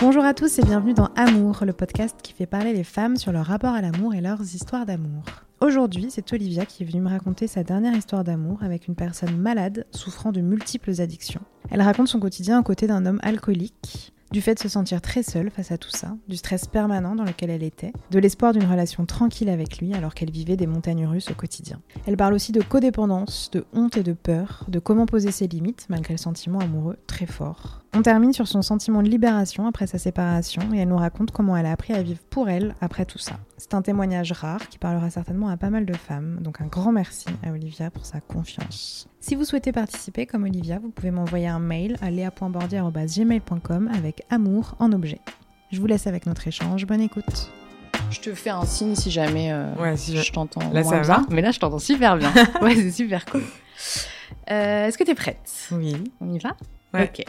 Bonjour à tous et bienvenue dans Amour, le podcast qui fait parler les femmes sur leur rapport à l'amour et leurs histoires d'amour. Aujourd'hui, c'est Olivia qui est venue me raconter sa dernière histoire d'amour avec une personne malade souffrant de multiples addictions. Elle raconte son quotidien aux côtés d'un homme alcoolique, du fait de se sentir très seule face à tout ça, du stress permanent dans lequel elle était, de l'espoir d'une relation tranquille avec lui alors qu'elle vivait des montagnes russes au quotidien. Elle parle aussi de codépendance, de honte et de peur, de comment poser ses limites malgré le sentiment amoureux très fort. On termine sur son sentiment de libération après sa séparation et elle nous raconte comment elle a appris à vivre pour elle après tout ça. C'est un témoignage rare qui parlera certainement à pas mal de femmes, donc un grand merci à Olivia pour sa confiance. Si vous souhaitez participer comme Olivia, vous pouvez m'envoyer un mail à lea.bordier.gmail.com avec amour en objet. Je vous laisse avec notre échange, bonne écoute. Je te fais un signe si jamais euh, Ouais, si je je- t'entends. Là, moins ça va bien. Mais là, je t'entends super bien. ouais, c'est super cool. Euh, Est-ce que tu es prête? Oui. On y va? Ouais. Ok.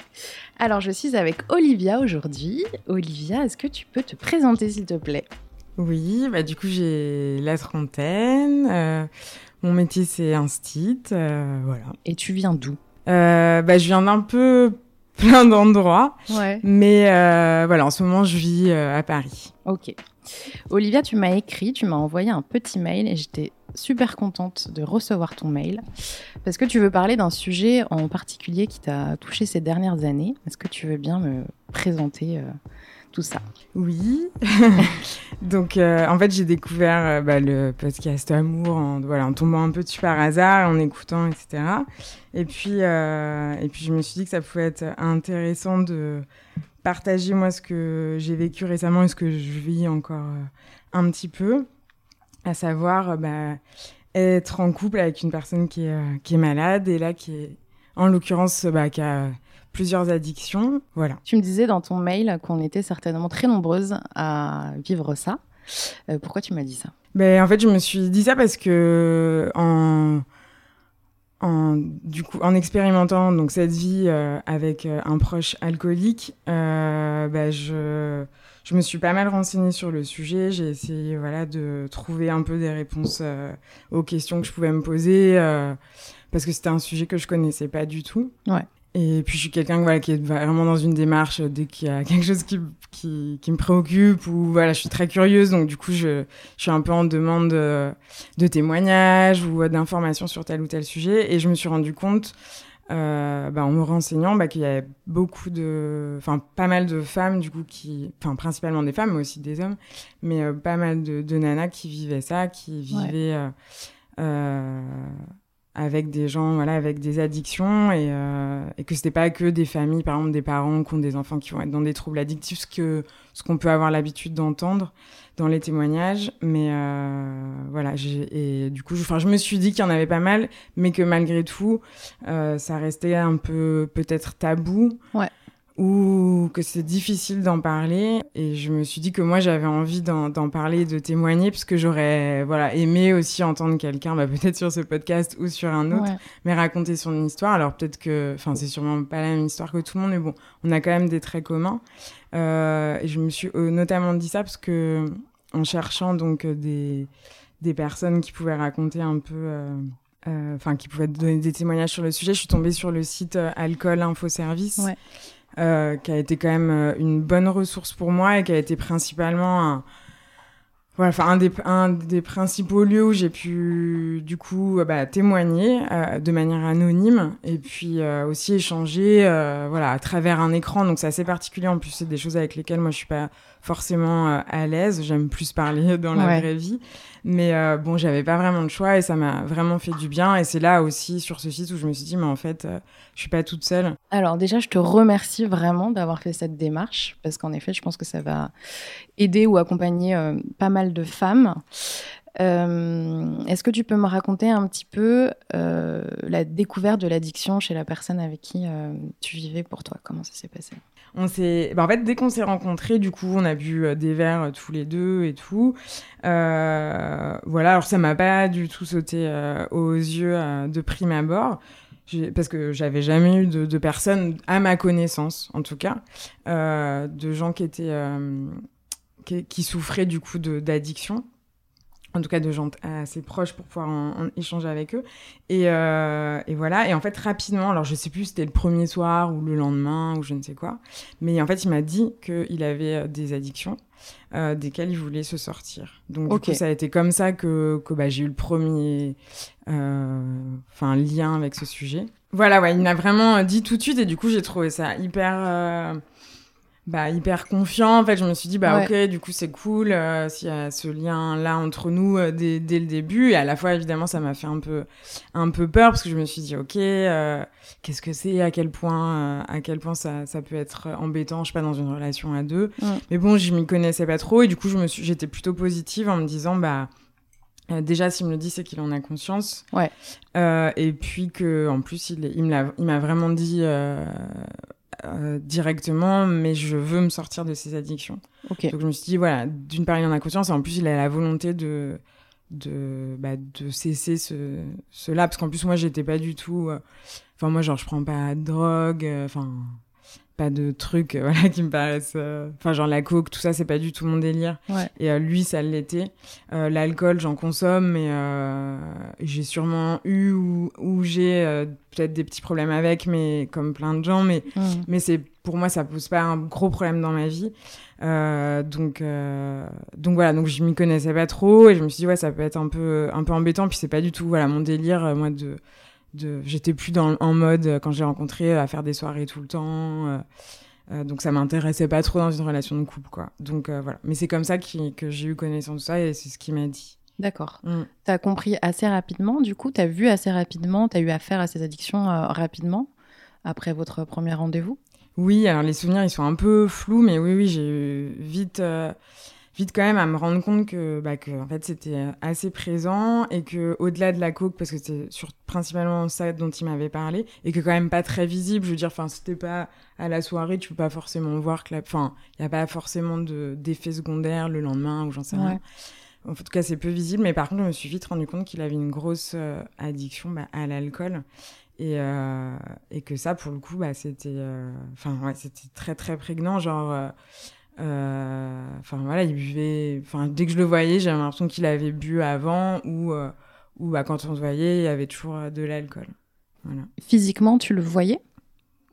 Alors, je suis avec Olivia aujourd'hui. Olivia, est-ce que tu peux te présenter, s'il te plaît? Oui, bah du coup j'ai la trentaine. euh, mon métier c'est instit, euh, voilà. Et tu viens d'où? Euh, bah je viens d'un peu plein d'endroits, Ouais. mais voilà en ce moment je vis à Paris. Ok. Olivia, tu m'as écrit, tu m'as envoyé un petit mail et j'étais super contente de recevoir ton mail parce que tu veux parler d'un sujet en particulier qui t'a touché ces dernières années. Est-ce que tu veux bien me présenter euh, tout ça? Oui. Donc euh, en fait j'ai découvert euh, bah, le podcast Amour en, voilà, en tombant un peu dessus par hasard, en écoutant, etc. Et puis, et puis je me suis dit que ça pouvait être intéressant de partager moi ce que j'ai vécu récemment et ce que je vis encore un petit peu, à savoir euh, bah, être en couple avec une personne qui est, euh, qui est malade et là qui est en l'occurrence bah, qui a plusieurs addictions. Voilà. Tu me disais dans ton mail qu'on était certainement très nombreuses à vivre ça. Euh, pourquoi tu m'as dit ça? Ben, en fait, je me suis dit ça parce que en, en, du coup, en expérimentant donc, cette vie euh, avec euh, un proche alcoolique, euh, ben, je, je me suis pas mal renseignée sur le sujet. J'ai essayé voilà, de trouver un peu des réponses euh, aux questions que je pouvais me poser euh, parce que c'était un sujet que je connaissais pas du tout. Ouais. Et puis je suis quelqu'un voilà, qui est vraiment dans une démarche euh, dès qu'il y a quelque chose qui, qui, qui me préoccupe ou voilà, je suis très curieuse donc du coup je, je suis un peu en demande de, de témoignages ou euh, d'informations sur tel ou tel sujet et je me suis rendu compte euh, bah, en me renseignant bah, qu'il y avait beaucoup de enfin pas mal de femmes du coup qui enfin principalement des femmes mais aussi des hommes mais euh, pas mal de, de nanas qui vivaient ça qui vivaient euh, avec des gens voilà avec des addictions et, et que c'était pas que des familles par exemple des parents qui ont des enfants qui vont être dans des troubles addictifs ce que ce qu'on peut avoir l'habitude d'entendre dans les témoignages mais euh, voilà et du coup je, je me suis dit qu'il y en avait pas mal mais que malgré tout euh, ça restait un peu peut-être tabou Ouais. Ou que c'est difficile d'en parler et je me suis dit que moi j'avais envie d'en parler de témoigner parce que j'aurais voilà aimé aussi entendre quelqu'un bah, peut-être sur ce podcast ou sur un autre Ouais. mais raconter son histoire. Alors peut-être que, enfin, c'est sûrement pas la même histoire que tout le monde, mais bon, on a quand même des traits communs. Euh, et je me suis euh, notamment dit ça parce que, en cherchant donc euh, des, des personnes qui pouvaient raconter un peu, euh, euh, enfin, qui pouvaient donner des témoignages sur le sujet, je suis tombée sur le site Alcool Info Service. Ouais. Euh, qui a été quand même euh, une bonne ressource pour moi et qui a été principalement un, voilà, un des, un des principaux lieux où j'ai pu du coup euh, bah, témoigner de manière anonyme et puis aussi échanger voilà à travers un écran. Donc c'est assez particulier. En plus c'est des choses avec lesquelles moi je suis pas forcément euh, à l'aise. J'aime plus parler dans la Ouais. vraie vie. Mais euh, bon j'avais pas vraiment de choix et ça m'a vraiment fait du bien. Et c'est là aussi sur ce site où je me suis dit mais en fait euh, je suis pas toute seule. Alors déjà, je te remercie vraiment d'avoir fait cette démarche. Parce qu'en effet, je pense que ça va aider ou accompagner euh, pas mal de femmes. Est-ce que tu peux me raconter un petit peu la découverte de l'addiction chez la personne avec qui tu vivais pour toi? Comment ça s'est passé? On s'est, bah, en fait, dès qu'on s'est rencontrés, du coup, on a bu euh, des verres euh, tous les deux et tout. Euh, voilà, alors ça m'a pas du tout sauté aux yeux de prime abord. Parce que j'avais jamais eu de, de personnes, à ma connaissance en tout cas, de gens qui étaient qui, qui souffraient du coup d'addiction. En tout cas, de gens assez proches pour pouvoir en, en échanger avec eux. Et, euh, et voilà. Et en fait, rapidement, alors je sais plus si c'était le premier soir ou le lendemain ou je ne sais quoi, mais en fait, il m'a dit qu'il avait euh, des addictions euh, desquelles il voulait se sortir. Donc, Ok. du coup, ça a été comme ça que, que bah, j'ai eu le premier euh, enfin, lien avec ce sujet. Voilà, ouais, il m'a vraiment dit tout de suite et du coup, j'ai trouvé ça hyper. Bah, hyper confiant. En fait, je me suis dit, bah, ok, du coup, c'est cool euh, s'il y a ce lien-là entre nous euh, dès, dès le début. Et à la fois, évidemment, ça m'a fait un peu, un peu peur parce que je me suis dit, ok, euh, qu'est-ce que c'est, à quel point, à quel point ça, ça peut être embêtant, je sais pas, dans une relation à deux. Mais bon, je m'y connaissais pas trop et du coup, je me suis, j'étais plutôt positive en me disant, bah, déjà, s'il me le dit, c'est qu'il en a conscience. Ouais. Euh, et puis que, en plus, il, il m'a vraiment dit euh, euh, directement, mais je veux me sortir de ces addictions. Donc je me suis dit, voilà, d'une part, il en a conscience, et en plus, il a la volonté de, de, bah, de cesser ce, cela, parce qu'en plus, moi, j'étais pas du tout. euh, Enfin, moi, genre, je prends pas de drogue, euh, enfin, pas de trucs euh, voilà, qui me paraissent. euh, Enfin, genre, la coke, tout ça, c'est pas du tout mon délire. Ouais. Et euh, lui, ça l'était. L'alcool, j'en consomme, mais j'ai sûrement eu ou, ou j'ai peut-être des petits problèmes avec, mais comme plein de gens, mais mais c'est pour moi ça pose pas un gros problème dans ma vie Euh, donc euh, donc voilà donc je m'y connaissais pas trop et je me suis dit ouais ça peut être un peu un peu embêtant puis c'est pas du tout voilà mon délire moi de de j'étais plus dans en mode euh, quand j'ai rencontré à faire des soirées tout le temps euh, euh, donc ça m'intéressait pas trop dans une relation de couple quoi donc euh, voilà mais c'est comme ça qui- que j'ai eu connaissance de ça et c'est ce qu'il m'a dit D'accord. Mm. Tu as compris assez rapidement, du coup, tu as vu assez rapidement, tu as eu affaire à ces addictions euh, rapidement après votre premier rendez-vous? Oui, alors les souvenirs, ils sont un peu flous, mais oui, oui, j'ai eu vite, euh, vite quand même à me rendre compte que, bah, que en fait, c'était assez présent et que au-delà de la coke, parce que c'était sur, principalement ça dont il m'avait parlé, et que quand même pas très visible, je veux dire, enfin, c'était pas à la soirée, tu peux pas forcément voir que la, enfin, il y a pas forcément de, d'effets secondaires le lendemain ou j'en sais rien. Ouais. En tout cas, c'est peu visible, mais par contre, je me suis vite rendu compte qu'il avait une grosse euh, addiction bah, à l'alcool. Et, euh, et que ça, pour le coup, bah, c'était euh, enfin, ouais, c'était très, très prégnant. Genre, euh, euh, enfin, voilà, il buvait. Enfin, dès que je le voyais, j'avais l'impression qu'il avait bu avant ou, euh, ou bah, quand on se voyait, il y avait toujours euh, de l'alcool. Voilà. Physiquement, tu le voyais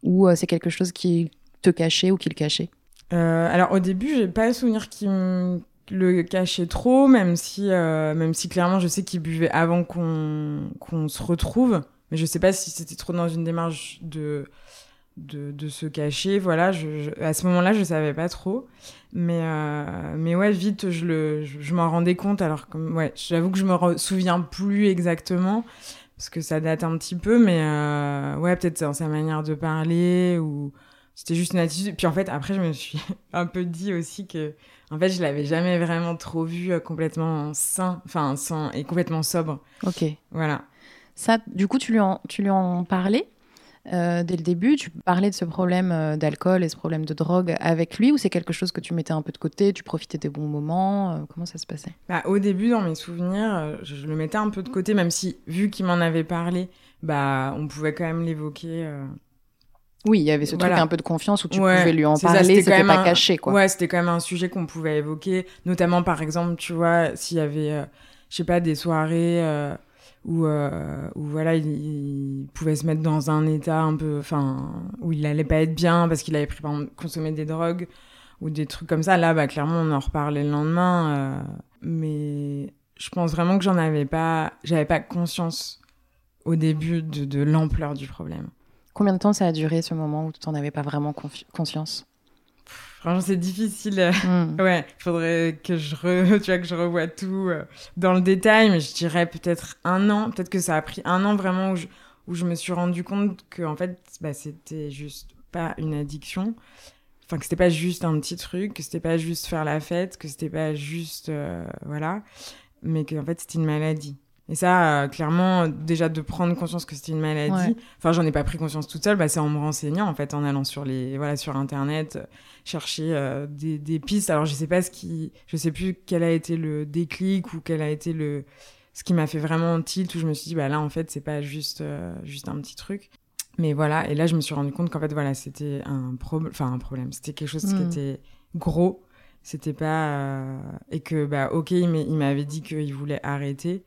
Ou euh, c'est quelque chose qui te cachait ou qui le cachait? Euh, alors au début, j'ai pas le souvenir qu'il me le cachait trop, même si, euh, même si clairement je sais qu'il buvait avant qu'on qu'on se retrouve, mais je sais pas si c'était trop dans une démarche de de, de se cacher. Voilà, je, je- à ce moment-là, je savais pas trop, mais euh, mais ouais, vite je le je, je m'en rendais compte. Alors comme ouais, j'avoue que je me souviens plus exactement parce que ça date un petit peu, mais euh, ouais, peut-être dans sa manière de parler ou c'était juste une attitude. Puis en fait, après, je me suis un peu dit aussi que, en fait, je l'avais jamais vraiment trop vu euh, complètement sain, enfin, sain et complètement sobre. Ok. Voilà. Ça, du coup, tu lui en, tu lui en parlais? Euh, dès le début Tu parlais de ce problème euh, d'alcool et ce problème de drogue avec lui ou c'est quelque chose que tu mettais un peu de côté Tu profitais des bons moments euh, Comment ça se passait? Bah, au début, dans mes souvenirs, je, le mettais un peu de côté, même si, vu qu'il m'en avait parlé, bah, on pouvait quand même l'évoquer. euh. Oui, il y avait ce truc Voilà. un peu de confiance où tu Ouais, pouvais lui en parler, c'était c'était quand même pas un- caché, quoi. Ouais, c'était quand même un sujet qu'on pouvait évoquer, notamment par exemple, tu vois, s'il y avait, euh, je sais pas, des soirées où, euh, où voilà, il, pouvait se mettre dans un état un peu, enfin, où il allait pas être bien parce qu'il avait pris, par exemple, consommé des drogues ou des trucs comme ça. Là, bah, clairement, on en reparlait le lendemain, euh, mais je pense vraiment que j'en avais pas, j'avais pas conscience au début de, de l'ampleur du problème. Combien de temps ça a duré ce moment où tu n'en avais pas vraiment conscience? Franchement, c'est difficile. Hmm. Ouais, il faudrait que je, re... tu vois, que je revoie tout euh, dans le détail, mais je dirais peut-être un an. Peut-être que ça a pris un an vraiment où je, où je me suis rendu compte que en fait, bah, c'était juste pas une addiction. Enfin, que c'était pas juste un petit truc, que c'était pas juste faire la fête, que c'était pas juste. euh, voilà. mais qu'en fait c'était une maladie. Et ça, euh, clairement, déjà de prendre conscience que c'était une maladie. Enfin, j'en ai pas pris conscience toute seule. Bah, c'est en me renseignant, en fait, en allant sur les, voilà, sur Internet, euh, chercher euh, des, des, pistes. Alors, je sais pas ce qui, je sais plus quel a été le déclic ou quel a été le, ce qui m'a fait vraiment tilt où je me suis dit, bah là, en fait, c'est pas juste, juste un petit truc. Mais voilà. Et là, je me suis rendu compte qu'en fait, voilà, c'était un problème, enfin, un problème. C'était quelque chose qui hmm. était gros. C'était pas, et que, bah, ok, il m'avait dit qu'il voulait arrêter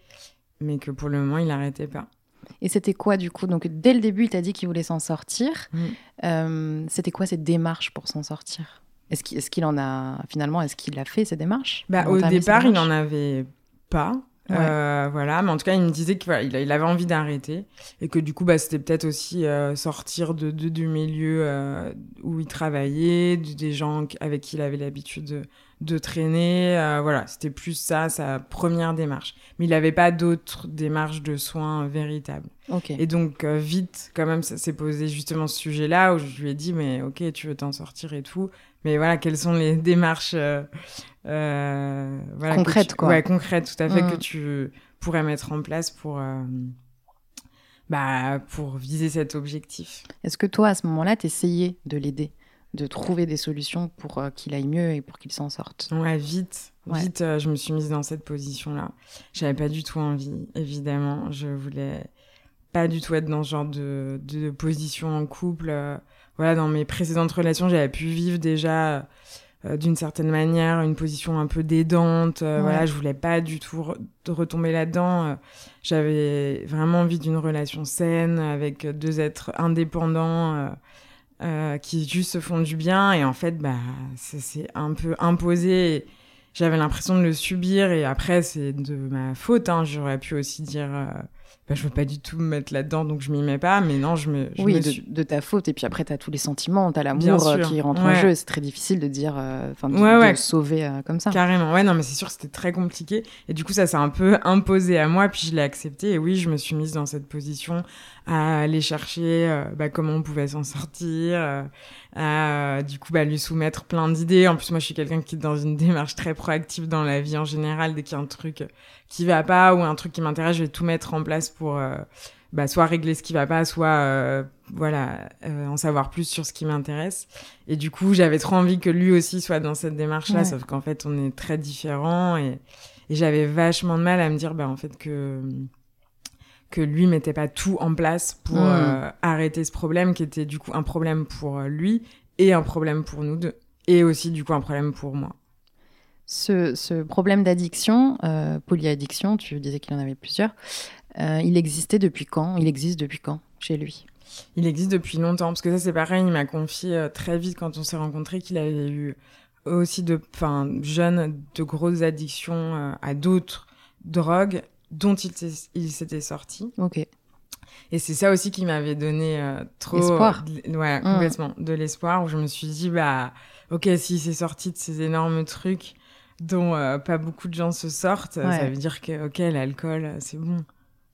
mais que pour le moment, il n'arrêtait pas. Et c'était quoi du coup? Donc dès le début, il t'a dit qu'il voulait s'en sortir. Mm. Euh, c'était quoi cette démarche pour s'en sortir? Est-ce qu'il en a finalement Est-ce qu'il a fait ces démarches? Bah, Au départ, il n'en avait pas. Euh, voilà, mais en tout cas, il me disait qu'il il avait envie d'arrêter et que du coup, bah, c'était peut-être aussi euh, sortir de, de, du milieu où il travaillait, des gens avec qui il avait l'habitude de, de traîner. Euh, voilà, c'était plus ça, sa première démarche. Mais il n'avait pas d'autres démarches de soins véritables. Et donc, euh, vite, quand même, ça s'est posé justement ce sujet-là où je lui ai dit, mais ok, tu veux t'en sortir et tout. Mais voilà, quelles sont les démarches euh, voilà, concrètes, quoi. Ouais, concrètes, tout à fait, que mm. tu pourrais mettre en place pour. Bah, pour viser cet objectif. Est-ce que toi, à ce moment-là, t'essayais de l'aider de trouver des solutions pour euh, qu'il aille mieux et pour qu'il s'en sorte? Ouais, vite. Vite, euh, je me suis mise dans cette position-là. J'avais pas du tout envie, évidemment. Je voulais pas du tout être dans ce genre de, de position en couple. Euh, voilà, dans mes précédentes relations, j'avais pu vivre déjà d'une certaine manière une position un peu d'aidante. Voilà, je voulais pas du tout retomber là-dedans. J'avais vraiment envie d'une relation saine avec deux êtres indépendants euh, qui juste se font du bien et en fait bah c'est un peu imposé j'avais l'impression de le subir et après c'est de ma faute hein. j'aurais pu aussi dire euh, bah, je veux pas du tout me mettre là-dedans, donc je m'y mets pas. Mais non, je me. oui, de, ta faute. Et puis après, tu as tous les sentiments, tu as l'amour euh, qui rentre en jeu. C'est très difficile de dire, euh, enfin, de, sauver euh, comme ça. Carrément, ouais, non, mais c'est sûr, c'était très compliqué. Et du coup, ça s'est un peu imposé à moi, puis je l'ai accepté. Et oui, je me suis mise dans cette position à aller chercher bah, comment on pouvait s'en sortir, à du coup bah, lui soumettre plein d'idées. En plus, moi, je suis quelqu'un qui est dans une démarche très proactive dans la vie en général. Dès qu'il y a un truc qui va pas ou un truc qui m'intéresse, je vais tout mettre en place pour euh, bah, soit régler ce qui va pas, soit euh, voilà euh, en savoir plus sur ce qui m'intéresse. Et du coup, j'avais trop envie que lui aussi soit dans cette démarche-là, sauf qu'en fait, on est très différents et, et j'avais vachement de mal à me dire bah en fait que que lui mettait pas tout en place pour mmh. arrêter ce problème qui était du coup un problème pour lui et un problème pour nous deux et aussi du coup un problème pour moi. Ce, problème d'addiction, euh, polyaddiction, tu disais qu'il en avait plusieurs, euh, il existait depuis quand? Il existe depuis quand chez lui? Il existe depuis longtemps, parce que ça c'est pareil, il m'a confié euh, très vite quand on s'est rencontrés qu'il avait eu aussi de, enfin, jeune, de grosses addictions à d'autres drogues dont il, s'était sorti. Ok. Et c'est ça aussi qui m'avait donné trop... Espoir. ouais, mmh. complètement. De l'espoir, où je me suis dit, bah, ok, s'il s'est sorti de ces énormes trucs, dont euh, pas beaucoup de gens se sortent, ça veut dire que, ok, l'alcool, c'est bon.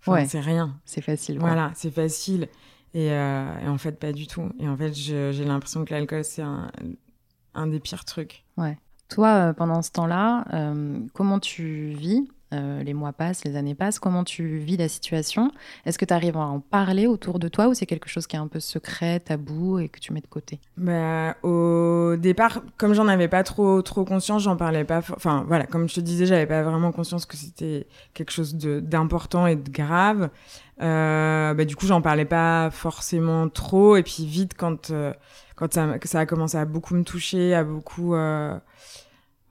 Enfin, C'est rien. C'est facile. Voilà, c'est facile. Euh, et, en fait, pas du tout. Et en fait, j'ai l'impression que l'alcool, c'est un, un, des pires trucs. Ouais. Toi, euh, pendant ce temps-là, comment tu vis euh, les mois passent, les années passent. Comment tu vis la situation? Est-ce que tu arrives à en parler autour de toi ou c'est quelque chose qui est un peu secret, tabou et que tu mets de côté? Bah, Au départ, comme j'en avais pas trop, trop conscience, j'en parlais pas. Enfin, voilà, comme je te disais, j'avais pas vraiment conscience que c'était quelque chose d'important et de grave. Euh, bah, du coup, j'en parlais pas forcément trop. Et puis, vite, quand, euh, quand ça, ça, a commencé à beaucoup me toucher, à beaucoup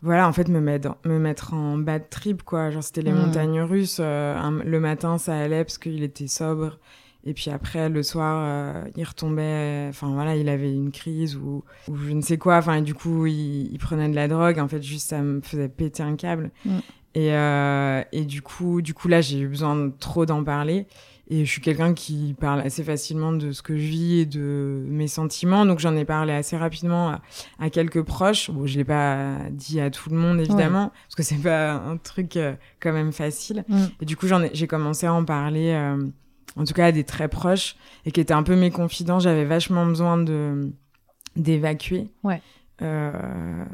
voilà, en fait, me mettre, me mettre en bad trip, quoi. Genre, c'était les mm. montagnes russes. Euh, le matin, ça allait parce qu'il était sobre. Et puis après, le soir, euh, il retombait. Enfin, voilà, il avait une crise ou, ou je ne sais quoi. Enfin, et du coup, il, prenait de la drogue. En fait, juste, ça me faisait péter un câble. Mm. Et, euh, et du coup, du coup, là, j'ai eu besoin de trop d'en parler. Et je suis quelqu'un qui parle assez facilement de ce que je vis et de mes sentiments. Donc j'en ai parlé assez rapidement à, quelques proches. Bon, je l'ai pas dit à tout le monde évidemment, parce que c'est pas un truc euh, quand même facile. Mm. Et du coup, j'en ai, j'ai commencé à en parler, euh, en tout cas à des très proches, et qui étaient un peu mes confidents. J'avais vachement besoin de d'évacuer. Ouais. Euh,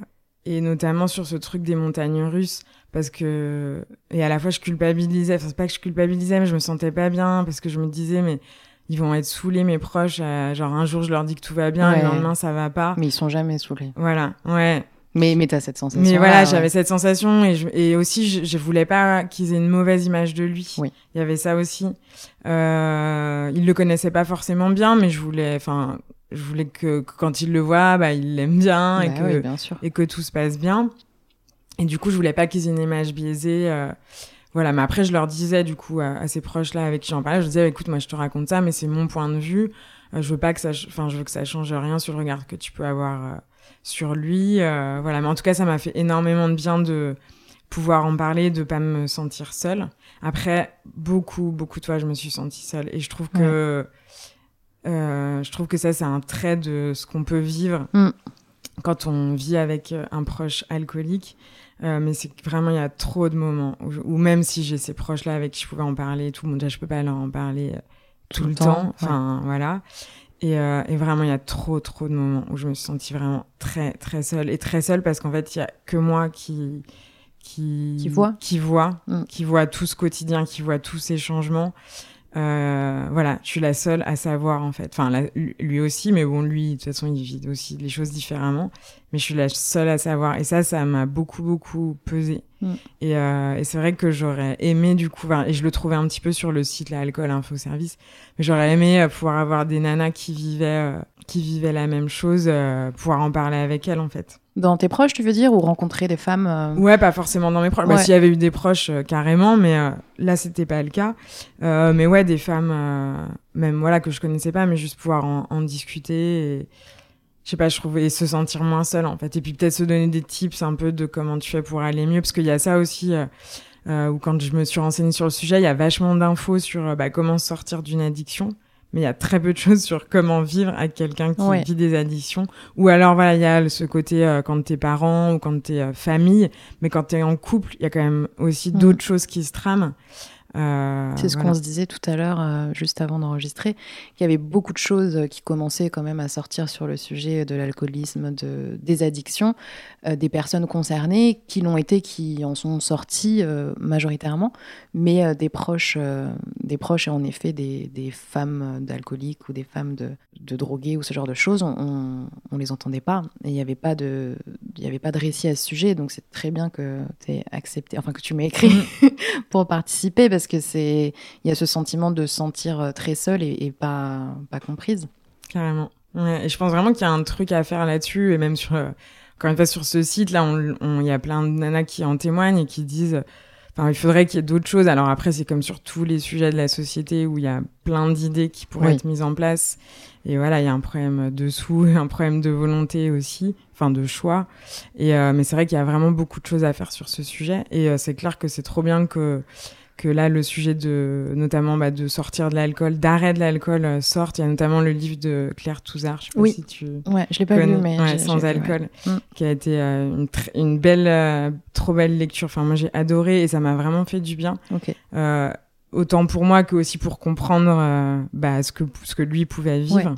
et notamment sur ce truc des montagnes russes parce que et à la fois je culpabilisais enfin c'est pas que je culpabilisais mais je me sentais pas bien parce que je me disais mais ils vont être saoulés mes proches genre un jour je leur dis que tout va bien et le lendemain ça va pas. Mais ils sont jamais saoulés. Voilà ouais. Mais mais t'as cette sensation mais voilà j'avais cette sensation et, je, et aussi je, je voulais pas qu'ils aient une mauvaise image de lui. Oui. il y avait ça aussi. Euh, il le connaissait pas forcément bien mais je voulais enfin je voulais que, quand il le voit bah il l'aime bien et bah que oui, bien sûr. et que tout se passe bien et du coup, je voulais pas qu'ils aient une image biaisée. Euh, voilà, mais après, je leur disais, du coup, à, à ces proches-là avec qui j'en parlais, je disais, écoute, moi, je te raconte ça, mais c'est mon point de vue. Euh, je veux pas que ça, enfin, je veux que ça change rien sur le regard que tu peux avoir euh, sur lui. Euh, voilà, mais en tout cas, ça m'a fait énormément de bien de pouvoir en parler, de pas me sentir seule. Après, beaucoup, beaucoup de fois, je me suis sentie seule. Et je trouve que, je trouve que ça, c'est un trait de ce qu'on peut vivre. Mm. Quand on vit avec un proche alcoolique, euh, mais c'est vraiment, il y a trop de moments où, où même si j'ai ces proches-là avec qui je pouvais en parler, tout, bon, déjà, je peux pas leur en parler tout, tout le temps. temps. Enfin, ouais. voilà. Et, euh, et, vraiment, il y a trop, trop de moments où je me suis sentie vraiment très, très seule. Et très seule parce qu'en fait, il y a que moi qui, qui, qui voit, qui voit, mm. qui voit tout ce quotidien, qui voit tous ces changements. Euh, voilà, je suis la seule à savoir en fait. Enfin, la, lui aussi, mais bon, lui, de toute façon, il vit aussi les choses différemment. Mais je suis la seule à savoir. Et ça, ça m'a beaucoup, beaucoup pesé. Mm. Et, euh, et c'est vrai que j'aurais aimé, du coup, et je le trouvais un petit peu sur le site, l'alcool info service, mais j'aurais aimé euh, pouvoir avoir des nanas qui vivaient, euh, qui vivaient la même chose, euh, pouvoir en parler avec elles, en fait. Dans tes proches, tu veux dire, ou rencontrer des femmes euh... Ouais, pas forcément dans mes proches. Ouais. Bah, S'il y avait eu des proches, euh, carrément, mais euh, là, c'était pas le cas. Euh, mais ouais, des femmes, même voilà, que je connaissais pas, mais juste pouvoir en, en discuter et je sais pas, je trouvais se sentir moins seule en fait. Et puis peut-être se donner des tips un peu de comment tu fais pour aller mieux, parce qu'il y a ça aussi. Où quand je me suis renseignée sur le sujet, il y a vachement d'infos sur bah, comment sortir d'une addiction mais il y a très peu de choses sur comment vivre avec quelqu'un qui ouais. vit des addictions. Ou alors, voilà, il y a ce côté euh, quand t'es parent ou quand t'es euh, famille, mais quand t'es en couple, il y a quand même aussi Mm. d'autres choses qui se trament. Euh, C'est ce voilà. qu'on se disait tout à l'heure, euh, juste avant d'enregistrer, qu'il y avait beaucoup de choses euh, qui commençaient quand même à sortir sur le sujet de l'alcoolisme, de, des addictions, euh, des personnes concernées qui l'ont été, qui en sont sorties majoritairement, mais des proches, des proches et en effet des, des femmes d'alcooliques ou des femmes de, de drogués ou ce genre de choses, on, on, les entendait pas et il n'y avait pas de, il y avait pas de récit à ce sujet, donc c'est très bien que tu accepté, enfin que tu m'aies écrit pour participer parce que c'est il y a ce sentiment de se sentir euh, très seule et, et pas pas comprise. Carrément. Ouais, et je pense vraiment qu'il y a un truc à faire là-dessus et même sur euh, encore une fois sur ce site là, il y a plein de nanas qui en témoignent et qui disent Enfin, il faudrait qu'il y ait d'autres choses. Alors après, c'est comme sur tous les sujets de la société où il y a plein d'idées qui pourraient Oui. être mises en place. Et voilà, il y a un problème de sous, un problème de volonté aussi, enfin de choix. Et euh, mais c'est vrai qu'il y a vraiment beaucoup de choses à faire sur ce sujet. Et euh, c'est clair que c'est trop bien que que là le sujet de notamment bah, de sortir de l'alcool, d'arrêt de l'alcool euh, sorte. Il y a notamment le livre de Claire Touzard. Je sais pas Oui. si tu Ouais, je l'ai pas connais. lu, mais Ouais, sans alcool, ouais. Mm. qui a été euh, une, belle, euh, trop belle lecture. Enfin, moi j'ai adoré et ça m'a vraiment fait du bien. Euh, autant pour moi que aussi pour comprendre bah, ce que ce que lui pouvait vivre.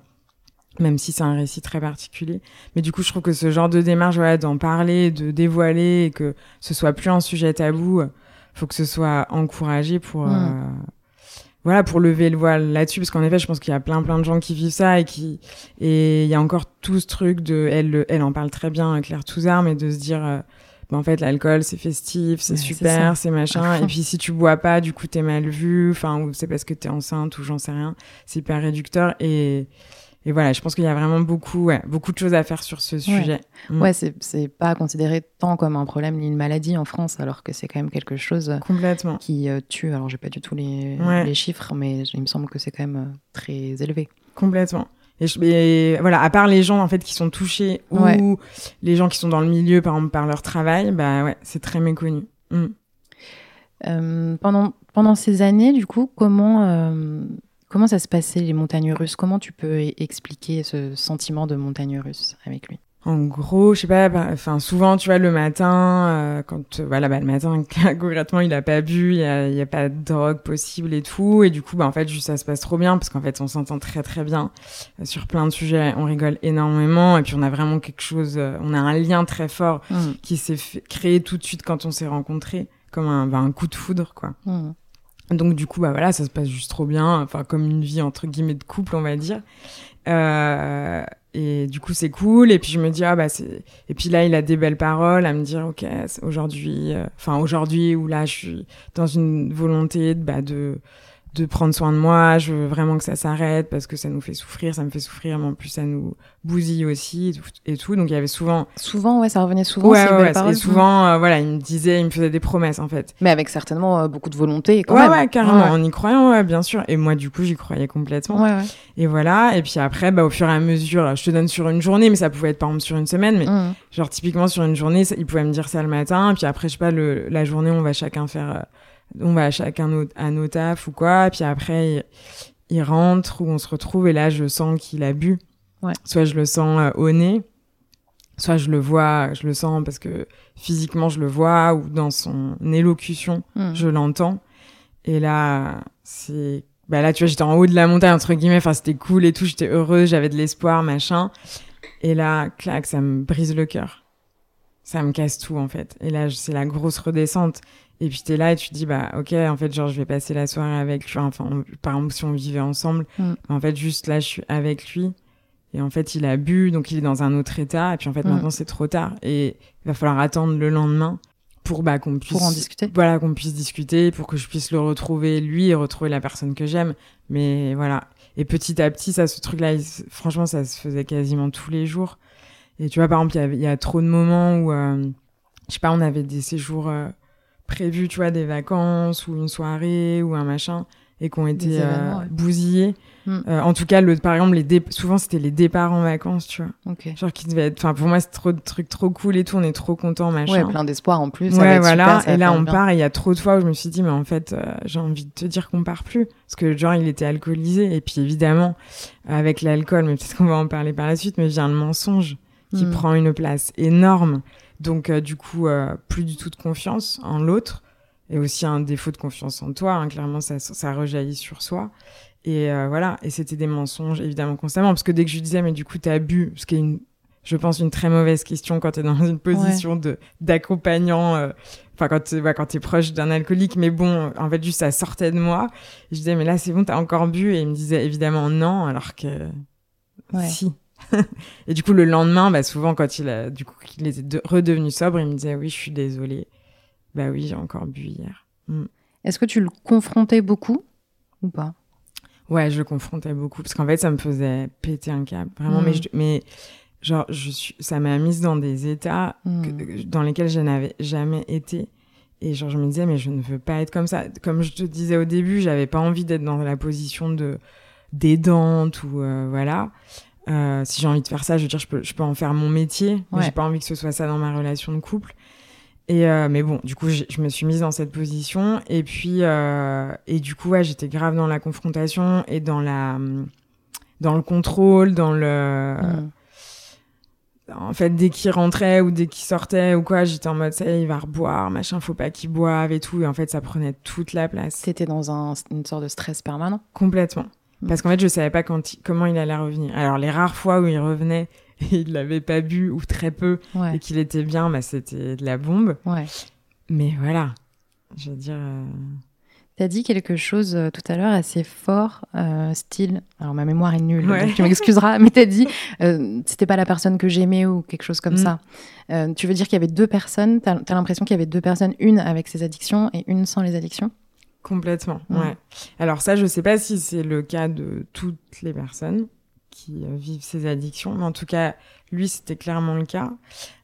Même si c'est un récit très particulier. Mais du coup, je trouve que ce genre de démarche, voilà, d'en parler, de dévoiler, et que ce soit plus un sujet tabou, faut que ce soit encouragé pour, Mm. euh, voilà, pour lever le voile là-dessus. Parce qu'en effet, je pense qu'il y a plein, plein de gens qui vivent ça et qui, et il y a encore tout ce truc de, elle, le- elle en parle très bien, Claire Touzard, mais de se dire, euh, bah, en fait, l'alcool, c'est festif, c'est Ouais, super, c'est machin. Et puis, si tu bois pas, du coup, t'es mal vu, enfin, ou c'est parce que t'es enceinte, ou j'en sais rien. C'est hyper réducteur. Et, et voilà, je pense qu'il y a vraiment beaucoup, ouais, beaucoup de choses à faire sur ce sujet. Mm. Ouais, c'est c'est pas considéré tant comme un problème ni une maladie en France, alors que c'est quand même quelque chose Complètement. qui euh, tue. Alors, j'ai pas du tout les, Ouais. les chiffres, mais il me semble que c'est quand même euh, très élevé. Complètement. Et, je- et voilà, à part les gens en fait qui sont touchés ou Ouais. les gens qui sont dans le milieu par exemple par leur travail, bah ouais, c'est très méconnu. Mm. Euh, pendant, pendant ces années, du coup, comment, comment ça se passait les montagnes russes? Comment tu peux e- expliquer ce sentiment de montagne russe avec lui? En gros, je sais pas, bah, enfin souvent, tu vois, le matin, euh, quand euh, voilà, bah, le matin, concrètement, il a pas bu, il y a, y a, pas de drogue possible et tout, et du coup, bah en fait, juste ça se passe trop bien parce qu'en fait, on s'entend très très bien euh, sur plein de sujets, on rigole énormément, et puis on a vraiment quelque chose, euh, on a un lien très fort Mm. qui s'est créé tout de suite quand on s'est rencontrés, comme un, bah, un coup de foudre, quoi. Mm. Donc du coup, bah voilà, ça se passe juste trop bien, enfin comme une vie entre guillemets de couple, on va dire. Euh, et du coup, c'est cool. Et puis je me dis ah bah c'est. Et puis là, il a des belles paroles à me dire ok aujourd'hui, euh, enfin aujourd'hui où là je suis dans une volonté bah de de prendre soin de moi. Je veux vraiment que ça s'arrête parce que ça nous fait souffrir, ça me fait souffrir, mais en plus ça nous bousille aussi et tout. Et tout. Donc il y avait souvent. Souvent, ouais, ça revenait souvent. Ouais, ouais, ouais, paroles. et souvent euh, voilà, il me disait, il me faisait des promesses en fait. Mais avec certainement euh, beaucoup de volonté quand ouais, même. ouais, carrément, en y croyant, ouais, bien sûr. Et moi, du coup, j'y croyais complètement. ouais. ouais. Et voilà. Et puis après, bah, au fur et à mesure, je te donne sur une journée, mais ça pouvait être par exemple sur une semaine. Mais Mm. genre, typiquement, sur une journée, ça- il pouvait me dire ça le matin. Et puis après, je sais pas, le, la journée, on va chacun faire, euh, on va chacun nos- à nos tafs ou quoi. Puis après, il, il rentre ou on se retrouve. Et là, je sens qu'il a bu. Ouais. Soit je le sens euh, au nez, soit je le vois, je le sens parce que physiquement, je le vois ou dans son élocution Mm. je l'entends. Et là, c'est. Bah là, tu vois, j'étais en haut de la montagne, entre guillemets. Enfin, c'était cool et tout. J'étais heureuse, j'avais de l'espoir, machin. Et là, clac, ça me brise le cœur. Ça me casse tout, en fait. Et là, c'est la grosse redescente. Et puis, t'es là et tu te dis, bah, ok, en fait, genre, je vais passer la soirée avec lui. Enfin, on- par exemple, si on vivait ensemble. Mm. En fait, juste là, je suis avec lui. Et en fait, il a bu, donc il est dans un autre état. Et puis, en fait, Mm. maintenant, c'est trop tard. Et il va falloir attendre le lendemain pour bah, qu'on puisse Pour en discuter. voilà qu'on puisse discuter pour que je puisse le retrouver lui et retrouver la personne que j'aime mais voilà et petit à petit ça ce truc là franchement ça se faisait quasiment tous les jours et tu vois par exemple il y avait- il y, a trop de moments où euh, je sais pas on avait des séjours euh, prévus tu vois des vacances ou une soirée ou un machin et qui ont été euh, ouais. bousillés Mm. Euh, en tout cas le par exemple les souvent c'était les départs en vacances tu vois Ok. genre qui devait être enfin pour moi c'est trop de trucs trop cool et tout on est trop content machin Ouais, plein d'espoir en plus. ça va Ouais, être voilà. super, ça va et là, on bien. part. Et il y a trop de fois où je me suis dit, mais en fait, euh, j'ai envie de te dire qu'on part plus. Parce que, genre, il était alcoolisé. Et puis, évidemment, avec l'alcool, mais peut-être qu'on va en parler par la suite, mais vient le mensonge qui Mm. prend une place énorme. Donc, euh, du coup, euh, plus du tout de confiance en l'autre. Et aussi un défaut de confiance en toi. hein. Clairement, ça, ça rejaillit sur soi. Et euh, voilà. Et c'était des mensonges, évidemment, constamment. Parce que dès que je lui disais, mais du coup, t'as bu, ce qui est une, je pense, une très mauvaise question quand t'es dans une position de d'accompagnant. Enfin, quand t'es ouais, proche d'un alcoolique, mais bon, en fait, juste ça sortait de moi. Je disais, mais là, c'est bon, t'as encore bu. Et il me disait évidemment non, alors que Ouais. si. et du coup, le lendemain, bah, souvent, quand il a, du coup, qu'il était de- redevenu sobre, il me disait, oui, je suis désolée. Bah oui, j'ai encore bu hier. Est-ce que tu le confrontais beaucoup ou pas? Ouais, je le confrontais beaucoup parce qu'en fait, ça me faisait péter un câble, vraiment. Mm. Mais, je- mais genre, je suis, ça m'a mise dans des états que- Mm. dans lesquels je n'avais jamais été. Et genre, je me disais, mais je ne veux pas être comme ça. Comme je te disais au début, j'avais pas envie d'être dans la position de d'aidante ou euh, voilà. Euh, si j'ai envie de faire ça, je veux dire, je peux, je peux en faire mon métier, mais Ouais. j'ai pas envie que ce soit ça dans ma relation de couple. Et euh, mais bon, du coup, je me suis mise dans cette position. Et puis, euh, et du coup, ouais, j'étais grave dans la confrontation et dans la, dans le contrôle, dans le. Mm. En fait, dès qu'il rentrait ou dès qu'il sortait ou quoi, j'étais en mode, ça il va reboire, machin, faut pas qu'il boive et tout. Et en fait, ça prenait toute la place. T'étais dans un, une sorte de stress permanent? Complètement. Parce qu'en fait, je savais pas quand il- comment il allait revenir. Alors, les rares fois où il revenait et il l'avait pas bu ou très peu Ouais. et qu'il était bien, bah, c'était de la bombe. ouais. Mais voilà. Je veux dire. euh, T'as dit quelque chose euh, tout à l'heure assez fort, euh, style. Alors ma mémoire est nulle, Ouais. donc tu m'excuseras, mais t'as dit euh, c'était pas la personne que j'aimais ou quelque chose comme Mm. ça. Tu veux dire qu'il y avait deux personnes T'as as, l'impression qu'il y avait deux personnes, une avec ses addictions et une sans les addictions? Complètement, Mm. ouais. Alors ça, je sais pas si c'est le cas de toutes les personnes qui euh, vivent ces addictions, mais en tout cas, lui, c'était clairement le cas.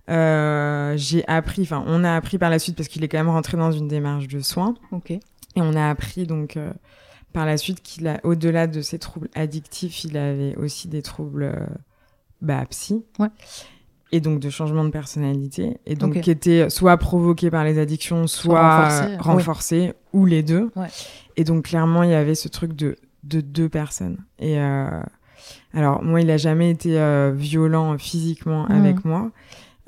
Euh, j'ai appris, enfin, on a appris par la suite parce qu'il est quand même rentré dans une démarche de soins, Ok. et on a appris donc euh, par la suite qu'il a, au-delà de ses troubles addictifs, il avait aussi des troubles, euh, bah, psy. Ouais. Et donc de changement de personnalité, et donc qui étaient soit provoqués par les addictions, soit, renforcés, ou les deux. Ouais. Et donc clairement, il y avait ce truc de, de deux personnes. Et, euh, Alors, moi, il a jamais été euh, violent physiquement Mhm. avec moi,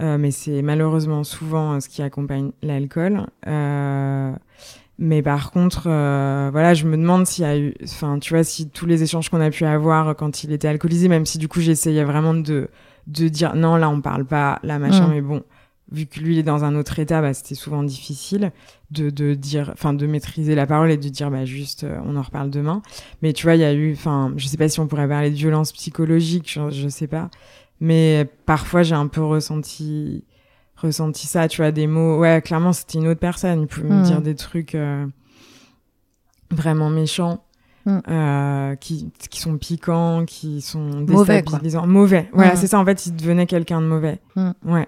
euh, mais c'est malheureusement souvent euh, ce qui accompagne l'alcool. Euh, mais par contre, euh, voilà, je me demande s'il y a eu, enfin, tu vois, si tous les échanges qu'on a pu avoir quand il était alcoolisé, même si du coup j'essayais vraiment de de dire non, là on parle pas, là machin, Mhm. mais bon, vu que lui il est dans un autre état, bah, c'était souvent difficile de, de dire, enfin, de maîtriser la parole et de dire, bah, juste, euh, on en reparle demain. Mais tu vois, il y a eu, enfin, je sais pas si on pourrait parler de violence psychologique, je, je sais pas. Mais parfois, j'ai un peu ressenti, ressenti ça, tu vois, des mots. Ouais, clairement, c'était une autre personne. Il pouvait me Mhm. dire des trucs euh, vraiment méchants. Mhm. euh, qui, qui sont piquants, qui sont Mauvais, déstabilisants. Mauvais. Voilà, Mhm. c'est ça. En fait, il devenait quelqu'un de mauvais. Mhm. Ouais.